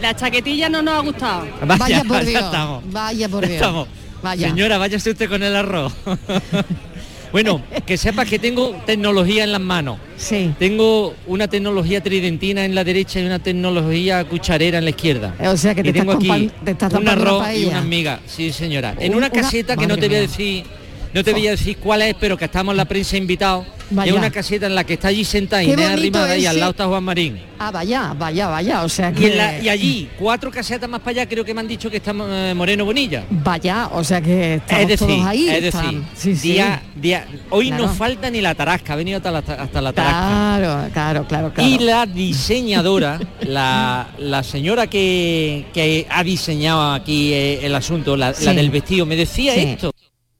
La chaquetilla no nos ha gustado. Vaya, por Dios. estamos. Vaya por Dios. Estamos. Vaya. Señora, váyase usted con el arroz. bueno, que sepa que tengo tecnología en las manos. Sí. Tengo una tecnología tridentina en la derecha y una tecnología cucharera en la izquierda. O sea que te Y tengo estás aquí te estás un arroz y una miga. Sí, señora. En Un- una una- caseta que no te voy a decir, no te voy a decir cuál es, pero que estamos en la prensa invitados. Es una caseta en la que está allí sentada Inés arrimada y al lado está Juan Marín. Ah, vaya, vaya, vaya. O sea Y, que. en la- y allí, cuatro casetas más para allá, creo que me han dicho que está eh, Moreno Bonilla. Vaya, o sea que estamos es decir, todos ahí. es decir, sí, sí. día- día- hoy Claro. no falta ni la tarasca, ha venido hasta la, hasta la tarasca. Claro, claro, claro, claro. Y la diseñadora, la, la señora que, que ha diseñado aquí eh, el asunto, la, Sí. la del vestido, me decía esto.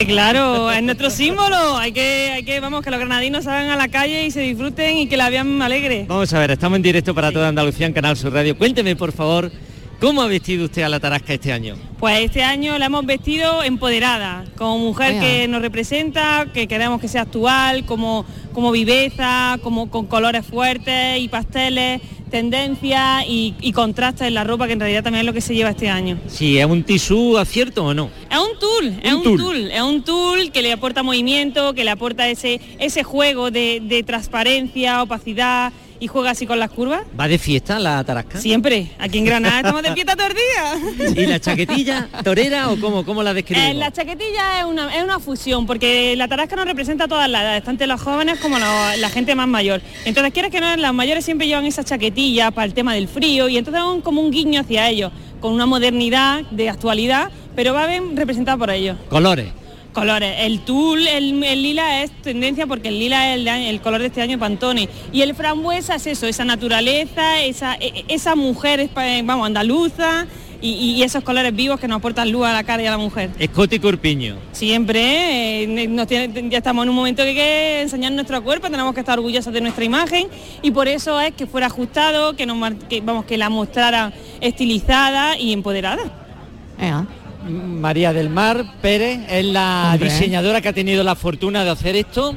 Claro, es nuestro símbolo. Hay que, hay que, vamos, que los granadinos salgan a la calle y se disfruten y que la vean alegre. Vamos a ver, estamos en directo para toda Andalucía en Canal Sur Radio. Cuénteme, por favor, ¿cómo ha vestido usted a la tarasca este año? Pues este año la hemos vestido empoderada, como mujer Ea. que nos representa, que queremos que sea actual, como, como viveza, como con colores fuertes y pasteles, tendencia y, y contrastes en la ropa, que en realidad también es lo que se lleva este año. Si es un tisú acierto o no. Es un tool, es Un un tool. tool. es un tool que le aporta movimiento, que le aporta ese, ese juego de, de transparencia, opacidad y juega así con las curvas. ¿Va de fiesta la tarasca? Siempre, aquí en Granada estamos de fiesta todo el día. ¿Y la chaquetilla torera o cómo, cómo la describimos? Eh, la chaquetilla es una, es una fusión, porque la tarasca nos representa a todas las edades, tanto los jóvenes como la gente más mayor. Entonces, quieres que no, las mayores siempre llevan esa chaquetilla para el tema del frío y entonces es como un guiño hacia ellos, con una modernidad de actualidad, pero va bien representado por ellos. Colores. Colores. El tul, el, el lila es tendencia porque el lila es el, color de este año Pantone. Y el frambuesa es eso, esa naturaleza, esa, e- esa mujer, espa- vamos, andaluza y, y esos colores vivos que nos aportan luz a la cara y a la mujer. Escote y corpiño. Siempre, eh, ne- nos tiene- ya estamos en un momento que hay que enseñar nuestro cuerpo, tenemos que estar orgullosos de nuestra imagen y por eso es que fuera ajustado, que, nos, que, vamos, que la mostrara estilizada y empoderada. María del Mar Pérez es la Hombre. diseñadora que ha tenido la fortuna de hacer esto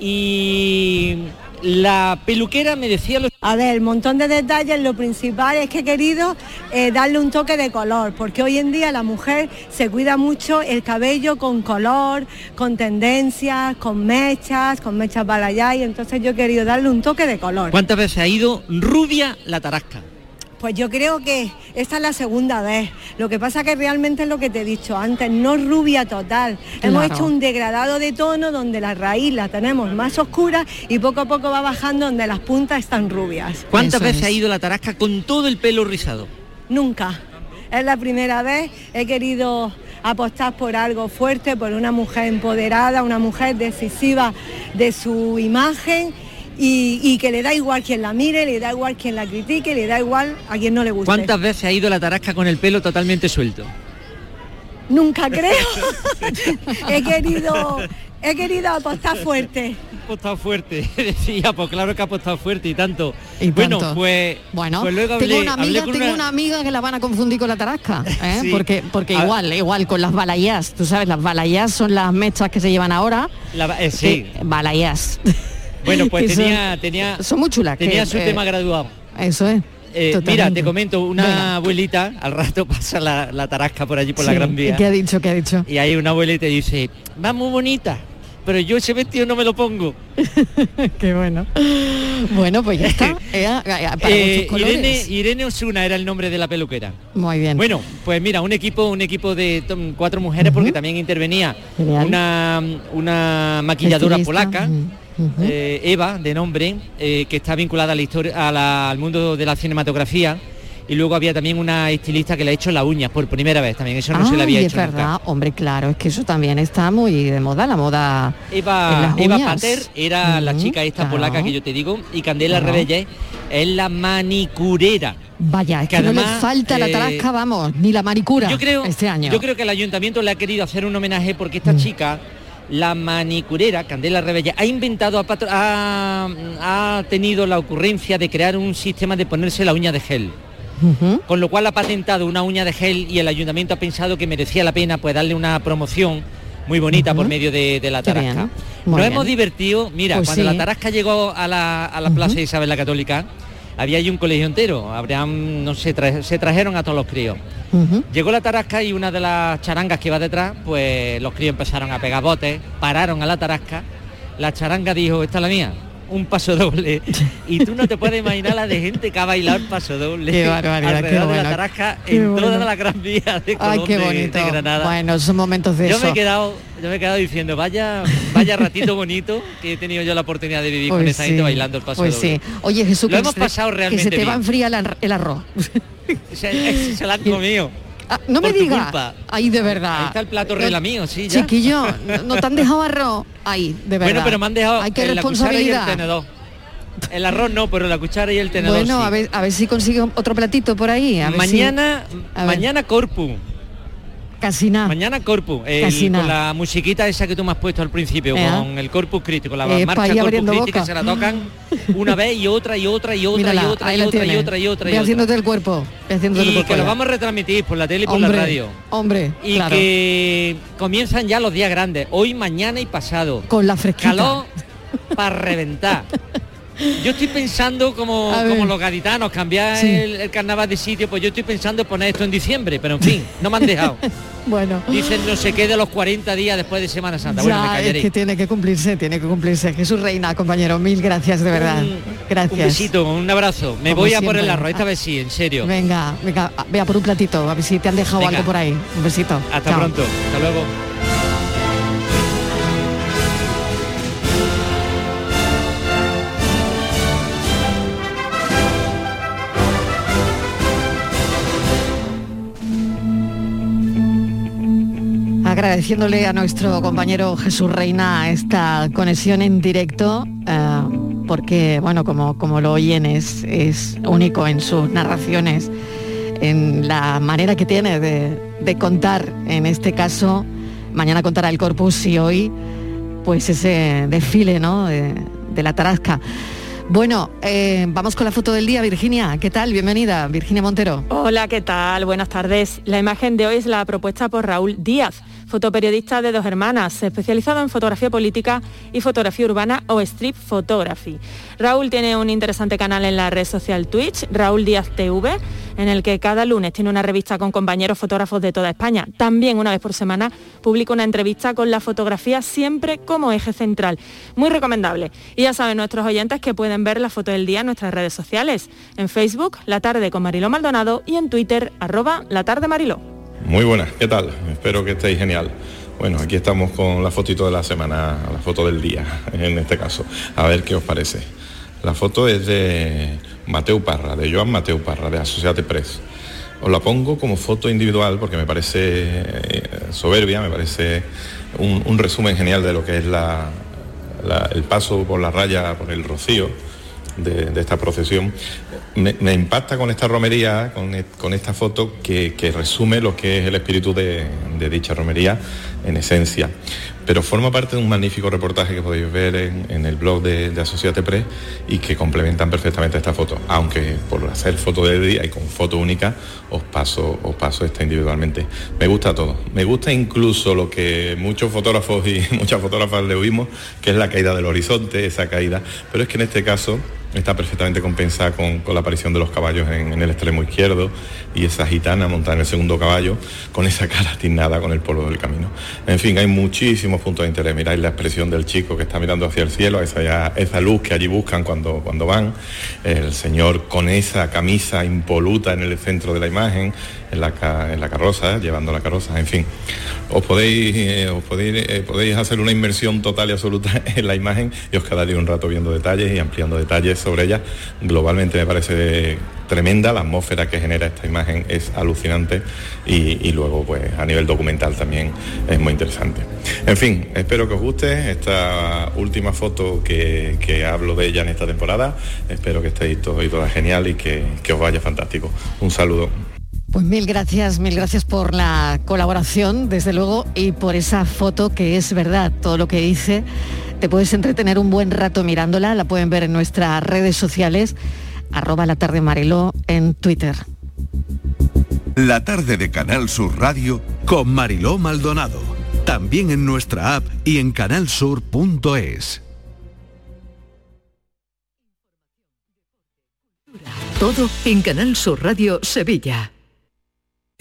y la peluquera me decía los A ver, un montón de detalles, lo principal es que he querido eh, darle un toque de color, porque hoy en día la mujer se cuida mucho el cabello con color, con tendencias, con mechas, con mechas balayage, y entonces yo he querido darle un toque de color. ¿Cuántas veces ha ido rubia la tarasca? Pues yo creo que esta es la segunda vez. Lo que pasa que realmente es lo que te he dicho antes, no rubia total. Hemos Claro. hecho un degradado de tono donde la raíz la tenemos más oscura y poco a poco va bajando donde las puntas están rubias. ¿Cuántas veces ha ido la tarasca con todo el pelo rizado? Nunca. Es la primera vez. He querido apostar por algo fuerte, por una mujer empoderada, una mujer decisiva de su imagen y, y que le da igual quien la mire, le da igual quien la critique, le da igual a quien no le guste. ¿Cuántas veces ha ido la tarasca con el pelo totalmente suelto? Nunca creo. he querido he querido apostar fuerte. Apostado fuerte, decía, pues claro que ha apostado fuerte y tanto. Y bueno, tanto. pues, Bueno, pues luego tengo una hablé amiga, con tengo una- una amiga que la van a confundir con la tarasca, ¿eh? Sí. porque, porque A- igual, igual con las balayas, tú sabes, las balayas son las mechas que se llevan ahora. La- eh, sí. que- balayas. Bueno, pues tenía, tenía, son muy chulas. que, tenía su eh, tema graduado. Eso es. Eh, mira, te comento, una Venga. abuelita, al rato pasa la, la tarasca por allí por la Gran Vía. ¿y qué ha dicho? ¿Qué ha dicho? Y hay una abuelita y dice, va muy bonita, pero yo ese vestido no me lo pongo. Qué bueno. Bueno, pues ya está. Para Eh. Irene, Irene Osuna era el nombre de la peluquera. Muy bien. Bueno, pues mira, un equipo, un equipo de cuatro mujeres, porque también intervenía Genial. una, una maquilladora Estilista. polaca, eh, Eva, de nombre, eh, que está vinculada a la historia, a la- al mundo de la cinematografía. Y luego había también una estilista que le ha hecho las uñas por primera vez también. Eso no se le había hecho es nunca. verdad, hombre, claro, es que eso también está muy de moda, la moda Eva, Eva. Pater era la Ujú, chica esta claro. polaca que yo te digo y Candela Claro. Rebellés es la manicurera. Vaya, es que, que no le falta la eh, tarasca, vamos, ni la maricura Yo creo, este año. yo creo que el ayuntamiento le ha querido hacer un homenaje porque Mm. esta chica, la manicurera, Candela Rebella, ha inventado, ha, ha- ha tenido la ocurrencia de crear un sistema de ponerse la uña de gel. Con lo cual ha patentado una uña de gel y el ayuntamiento ha pensado que merecía la pena pues darle una promoción muy bonita por medio de, de la tarasca. Nos bien. hemos divertido, mira, Pues cuando sí. la tarasca llegó a la, a la plaza Isabel la Católica, había ahí un colegio entero, habrían, no sé, tra- se trajeron a todos los críos. Llegó la tarasca y una de las charangas que iba detrás, pues los críos empezaron a pegar botes, pararon a la tarasca, la charanga dijo, esta es la mía, un paso doble. Y tú no te puedes imaginar la de gente que ha bailado el paso doble Qué barbaridad, alrededor qué de bueno, la tarasca qué en bueno. toda la gran vía de Colón Ay, qué bonito. de Granada. Bueno, son momentos de yo eso. me he quedado, yo me he quedado diciendo, vaya, vaya ratito bonito que he tenido yo la oportunidad de vivir con Pues esta gente sí, bailando el paso Pues doble. sí. Oye, Jesús, Lo que hemos pasado Que realmente se te va bien. el ar- el arroz. Se, se la han comido. Ah, no me Por digas. Ahí de verdad. Ahí está el plato No, relamío, sí, ya. Chiquillo, no, no te han dejado arroz. Ahí, de verdad. Bueno, pero me han dejado Hay que eh, la cuchara y el responsabilidad. tenedor. El arroz no, pero la cuchara y el tenedor Bueno, sí. a ver, a ver si consigue otro platito por ahí. a ver si- mañana, a mañana Corpu. Casi nada. Mañana Corpu. el- Casi con la musiquita esa que tú me has puesto al principio, con el Corpus Christi, con la Eh, marcha Corpus Christi que se la tocan una vez y otra y otra y otra Mírala, y otra y otra y otra y otra y Ve otra. haciéndote el cuerpo. ve haciéndote el Y cuerpo que lo vamos a retransmitir por la tele y por hombre, la radio. Hombre, Y claro. que comienzan ya los días grandes, hoy, mañana y pasado. Con la fresquita. Calor para reventar. Yo estoy pensando como, como los gaditanos, cambiar Sí. el, el carnaval de sitio, pues yo estoy pensando en poner esto en diciembre, pero en fin, no me han dejado. Bueno. Dicen no se quede los 40 días después de Semana Santa. Bueno, me Ya, es que tiene que cumplirse, tiene que cumplirse. Jesús Reina, compañero, mil gracias de verdad. Gracias. Un besito, un abrazo. Me Como voy a por el siempre. arroz, esta vez sí, en serio. Venga, venga, vea por un platito, a ver si te han dejado Venga. algo por ahí. Un besito. Hasta Chao. pronto. Hasta luego. Agradeciéndole a nuestro compañero Jesús Reina esta conexión en directo, eh, porque, bueno, como, como lo oyen, es, único en sus narraciones, en la manera que tiene de, de contar, en este caso, mañana contará el Corpus y hoy, pues ese desfile, ¿no?, de, de la Tarasca. Bueno, eh, vamos con la foto del día, Virginia. ¿Qué tal? Bienvenida, Virginia Montero. Hola, ¿qué tal? Buenas tardes. La imagen de hoy es la propuesta por Raúl Díaz, fotoperiodista de dos hermanas, especializado en fotografía política y fotografía urbana o street photography. Raúl tiene un interesante canal en la red social Twitch, Raúl Díaz TV, en el que cada lunes tiene una revista con compañeros fotógrafos de toda España. También una vez por semana publica una entrevista con la fotografía siempre como eje central. Muy recomendable. Y ya saben nuestros oyentes que pueden ver la foto del día en nuestras redes sociales. En Facebook, La Tarde con Mariló Maldonado y en Twitter, arroba La Tarde Mariló. Muy buenas, ¿qué tal? Espero que estéis genial. Bueno, aquí estamos con la fotito de la semana, la foto del día, en este caso. A ver qué os parece. La foto es de Mateu Parra, de Joan Mateu Parra, de Associate Press. Os la pongo como foto individual porque me parece eh, soberbia, me parece un, resumen genial de lo que es el paso por la raya, por el rocío de esta procesión. Me, impacta con esta romería, con, e- con esta foto que, que resume lo que es el espíritu de, de dicha romería en esencia. Pero forma parte de un magnífico reportaje que podéis ver en, en el blog de, de Associate Press y que complementan perfectamente esta foto. Aunque por hacer foto de día y con foto única os paso, os paso esta individualmente. Me gusta todo. Me gusta incluso lo que muchos fotógrafos y muchas fotógrafas le oímos, que es la caída del horizonte, esa caída. Pero es que en este caso está perfectamente compensada con, con la aparición de los caballos en, el extremo izquierdo y esa gitana montada en el segundo caballo con esa cara tiznada con el polvo del camino. En fin, hay muchísimos puntos de interés. Miráis la expresión del chico que está mirando hacia el cielo, esa, esa luz que allí buscan cuando, cuando van, el señor con esa camisa impoluta en el centro de la imagen, en la, en carroza, llevando la carroza, en fin. Os podéis, eh, os podéis, eh, podéis hacer una inmersión total y absoluta en la imagen y os quedaréis un rato viendo detalles y ampliando detalles sobre ella. Globalmente me parece tremenda, la atmósfera que genera esta imagen es alucinante y, y luego pues a nivel documental también es muy interesante. En fin, espero que os guste esta última foto que, que hablo de ella en esta temporada. Espero que estéis todos y todas genial y que, que os vaya fantástico. Un saludo. Pues mil gracias, mil gracias por la colaboración, desde luego, y por esa foto que es verdad, todo lo que dice. Te puedes entretener un buen rato mirándola, la pueden ver en nuestras redes sociales, arroba la tarde Mariló en Twitter. La tarde de Canal Sur Radio Con Mariló Maldonado. También en nuestra app y en canalsur.es. Todo en Canal Sur Radio Sevilla.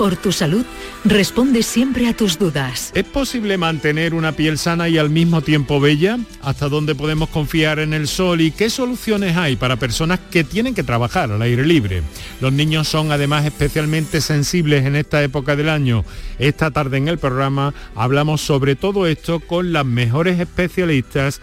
por tu salud, responde siempre a tus dudas. ¿Es posible mantener una piel sana y al mismo tiempo bella? ¿Hasta dónde podemos confiar en el sol y qué soluciones hay para personas que tienen que trabajar al aire libre? Los niños son además especialmente sensibles en esta época del año. Esta tarde en el programa hablamos sobre todo esto con las mejores especialistas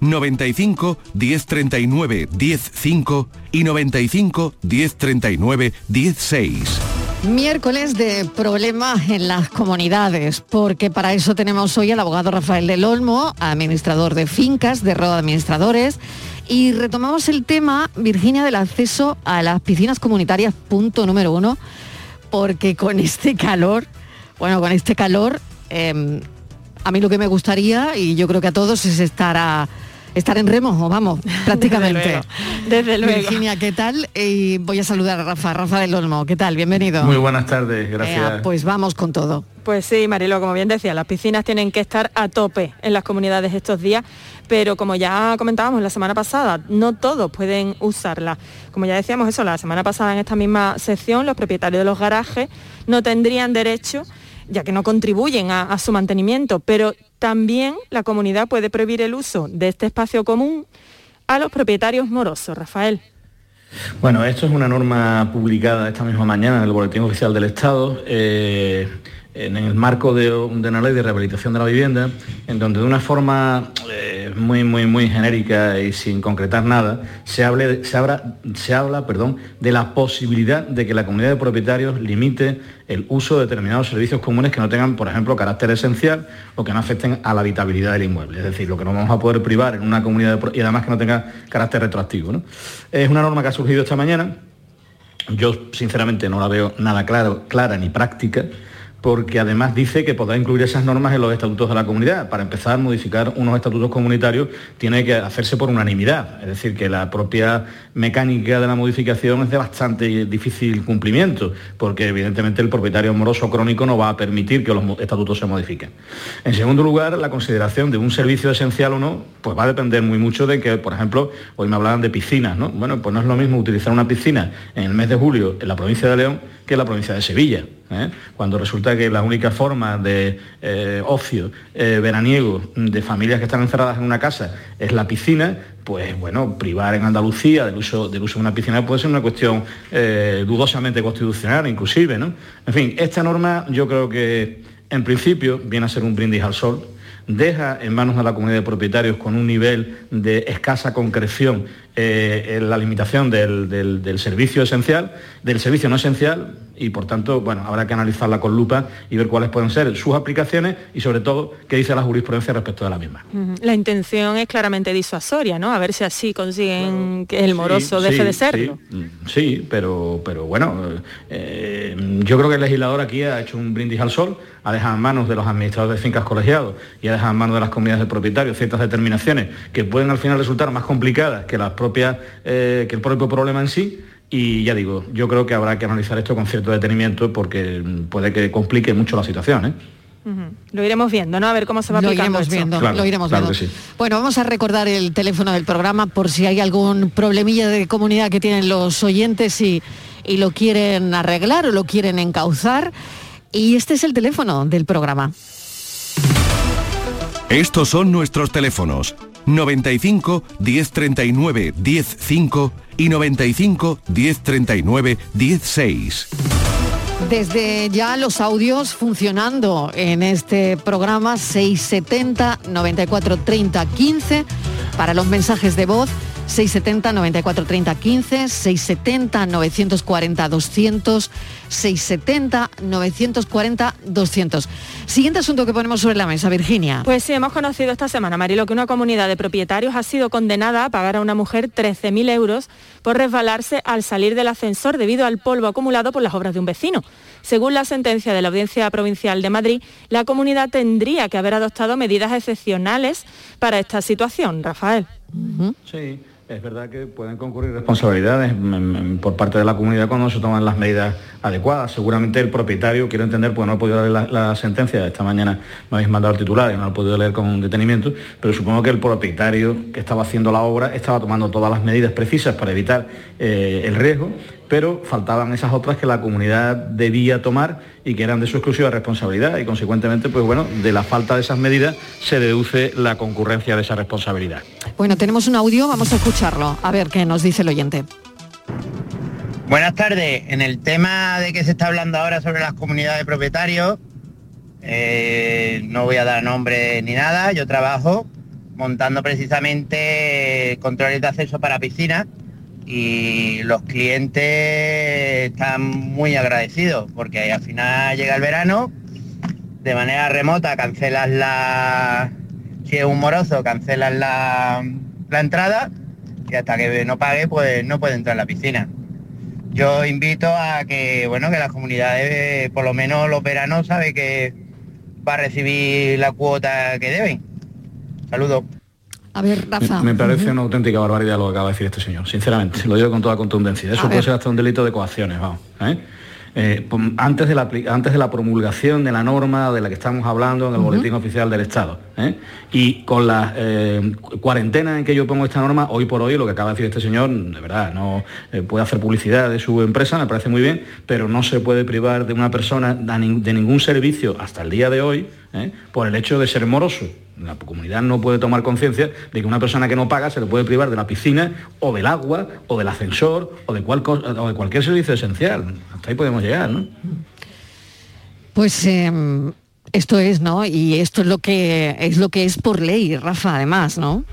95 1039 105 y 95 1039 16. Miércoles de problemas en las comunidades, porque para eso tenemos hoy al abogado Rafael del Olmo, administrador de fincas, de Roda Administradores, y retomamos el tema, Virginia, del acceso a las piscinas comunitarias, punto número uno, porque con este calor, bueno, con este calor, eh, a mí lo que me gustaría, y yo creo que a todos, es estar a estar en remo, vamos, prácticamente. luego, desde luego. Virginia, ¿qué tal? Y voy a saludar a Rafa, Rafa del Olmo, ¿qué tal? Bienvenido. Muy buenas tardes, gracias. Pues vamos con todo. Pues sí, Marilo, como bien decía, las piscinas tienen que estar a tope en las comunidades estos días, pero como ya comentábamos la semana pasada, no todos pueden usarlas. Como ya decíamos eso, la semana pasada en esta misma sección, los propietarios de los garajes no tendrían derecho ya que no contribuyen a, su mantenimiento, pero también la comunidad puede prohibir el uso de este espacio común a los propietarios morosos. Rafael. Bueno, esto es una norma publicada esta misma mañana en el Boletín Oficial del Estado, eh, en el marco de, una ley de rehabilitación de la vivienda, en donde de una forma eh, muy, muy, muy genérica y sin concretar nada, se, hable, se, habla, perdón, de la posibilidad de que la comunidad de propietarios limite el uso de determinados servicios comunes que no tengan, por ejemplo, carácter esencial o que no afecten a la habitabilidad del inmueble. Es decir, lo que no vamos a poder privar en una comunidad de, y además que no tenga carácter retroactivo. Es una norma que ha surgido esta mañana. Yo, sinceramente, no la veo nada clara ni práctica porque además dice que podrá incluir esas normas en los estatutos de la comunidad. Para empezar, modificar unos estatutos comunitarios tiene que hacerse por unanimidad, es decir, que la propia mecánica de la modificación es de bastante difícil cumplimiento, porque evidentemente el propietario moroso crónico no va a permitir que los estatutos se modifiquen. En segundo lugar, la consideración de un servicio esencial o no, pues va a depender muy mucho de que, por ejemplo, hoy me hablaban de piscinas, ¿no? Bueno, pues no es lo mismo utilizar una piscina en el mes de julio en la provincia de León que en la provincia de Sevilla. ¿Eh? Cuando resulta que la única forma de eh, ocio eh, veraniego de familias que están encerradas en una casa es la piscina, pues bueno, privar en Andalucía del uso, del uso de una piscina puede ser una cuestión dudosamente constitucional, inclusive, ¿no? En fin, esta norma yo creo que en principio viene a ser un brindis al sol deja en manos de la comunidad de propietarios con un nivel de escasa concreción eh, la limitación del, servicio esencial, del servicio no esencial, y por tanto, bueno, habrá que analizarla con lupa y ver cuáles pueden ser sus aplicaciones y sobre todo qué dice la jurisprudencia respecto de la misma. La intención es claramente disuasoria, ¿no? A ver si así consiguen que el moroso deje de serlo. Sí, pero, pero bueno, eh, yo creo que el legislador aquí ha hecho un brindis al sol, ha dejado en manos de los administradores de fincas colegiados y ha dejado en manos de las comunidades de propietarios ciertas determinaciones que pueden al final resultar más complicadas que las propias, eh, que el propio problema en sí y ya digo, yo creo que habrá que analizar esto con cierto detenimiento porque puede que complique mucho la situación. ¿eh? Lo iremos viendo, ¿no? A ver cómo se va lo iremos viendo, lo iremos viendo. Bueno, vamos a recordar el teléfono del programa por si hay algún problemilla de comunidad que tienen los oyentes y, y lo quieren arreglar o lo quieren encauzar. Y este es el teléfono del programa. Estos son nuestros teléfonos 95 1039 105 y 95 1039 16. Desde ya los audios funcionando en este programa 670 94 30 15 para los mensajes de voz 670 94 30 15, 670 940 200, 670 940 200. Siguiente asunto que ponemos sobre la mesa, Virginia. Pues sí, hemos conocido esta semana, Marilo, que una comunidad de propietarios ha sido condenada a pagar a una mujer 13.000 euros por resbalarse al salir del ascensor debido al polvo acumulado por las obras de un vecino. Según la sentencia de la Audiencia Provincial de Madrid, la comunidad tendría que haber adoptado medidas excepcionales para esta situación. Rafael. Sí. Es verdad que pueden concurrir responsabilidades por parte de la comunidad cuando se toman las medidas adecuadas. Seguramente el propietario, quiero entender, pues no he podido leer la, sentencia, esta mañana me habéis mandado el titular y no lo he podido leer con detenimiento, pero supongo que el propietario que estaba haciendo la obra estaba tomando todas las medidas precisas para evitar eh, el riesgo pero faltaban esas otras que la comunidad debía tomar y que eran de su exclusiva responsabilidad y consecuentemente, pues bueno, de la falta de esas medidas se deduce la concurrencia de esa responsabilidad. Bueno, tenemos un audio, vamos a escucharlo, a ver qué nos dice el oyente. Buenas tardes. En el tema de que se está hablando ahora sobre las comunidades de propietarios, eh, no voy a dar nombre ni nada, yo trabajo montando precisamente controles de acceso para piscinas y los clientes están muy agradecidos porque al final llega el verano, de manera remota cancelas la, si es un moroso, cancelas la, la entrada y hasta que no pague pues no puede entrar a la piscina. Yo invito a que, bueno, que las comunidades, por lo menos los veranos, sabe que va a recibir la cuota que deben. Saludos. A ver, Rafa. Me, parece una auténtica barbaridad lo que acaba de decir este señor, sinceramente, lo digo con toda contundencia. Eso puede ser hasta un delito de coacciones, vamos. ¿eh? Eh, antes, de la, antes de la promulgación de la norma de la que estamos hablando en el Boletín Oficial del Estado. ¿eh? Y con la cuarentena en que yo pongo esta norma, hoy por hoy, lo que acaba de decir este señor, de verdad, no puede hacer publicidad de su empresa, me parece muy bien, pero no se puede privar de una persona de ningún servicio hasta el día de hoy por el hecho de ser moroso. La comunidad no puede tomar conciencia de que una persona que no paga se le puede privar de la piscina o del agua o del ascensor o de, o de cualquier servicio esencial. Hasta ahí podemos llegar, ¿no? Pues em, esto es, ¿no? Y esto es lo que es lo que es por ley, Rafa, además, ¿no?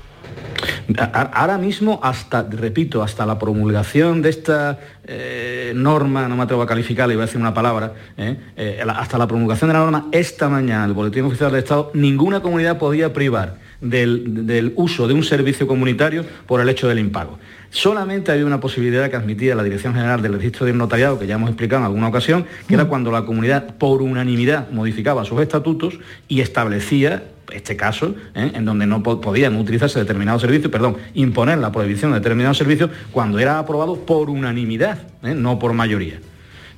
Ahora mismo, hasta, repito, hasta la promulgación de esta eh, norma, no me atrevo a calificarla, iba a decir una palabra, ¿eh? Eh, hasta la promulgación de la norma, esta mañana, el Boletín Oficial del Estado, ninguna comunidad podía privar del, del uso de un servicio comunitario por el hecho del impago. Solamente había una posibilidad que admitía la Dirección General del Registro del Notariado, que ya hemos explicado en alguna ocasión, que era cuando la comunidad por unanimidad modificaba sus estatutos y establecía este caso, ¿eh? en donde no podían utilizarse determinados servicios, perdón, imponer la prohibición de determinados servicios cuando era aprobado por unanimidad, ¿eh? no por mayoría.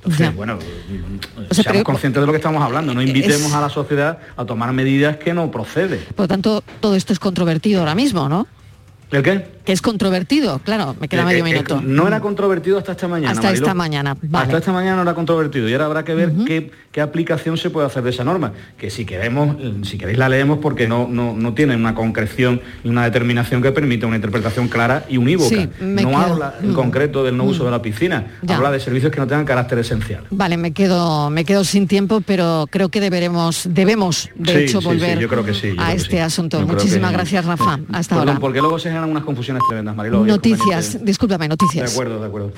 Entonces, bueno, seamos conscientes de lo que estamos hablando, no invitemos a la sociedad a tomar medidas que no proceden. Por lo tanto, todo esto es controvertido ahora mismo, ¿no? ¿El qué? Que es controvertido, claro, me queda Eh, medio eh, minuto. no era controvertido hasta esta mañana. Hasta esta mañana, vale. Hasta esta mañana no era controvertido y ahora habrá que ver qué, qué aplicación se puede hacer de esa norma, que si queremos, eh, si queréis la leemos porque no, no, no tiene una concreción y una determinación que permita una interpretación clara y unívoca. Sí, no quedo. habla en Mm. concreto del no uso de la piscina, Ya. habla de servicios que no tengan carácter esencial. Vale, me quedo, me quedo sin tiempo, pero creo que deberemos, debemos, de Sí, hecho, sí, volver yo creo que sí, yo a creo este asunto. Yo Muchísimas que- gracias, Rafa. Hasta Perdón, ahora. porque luego se generan unas confusiones tremendas, Mariló. Noticias, discúlpame, De noticias. acuerdo, de acuerdo.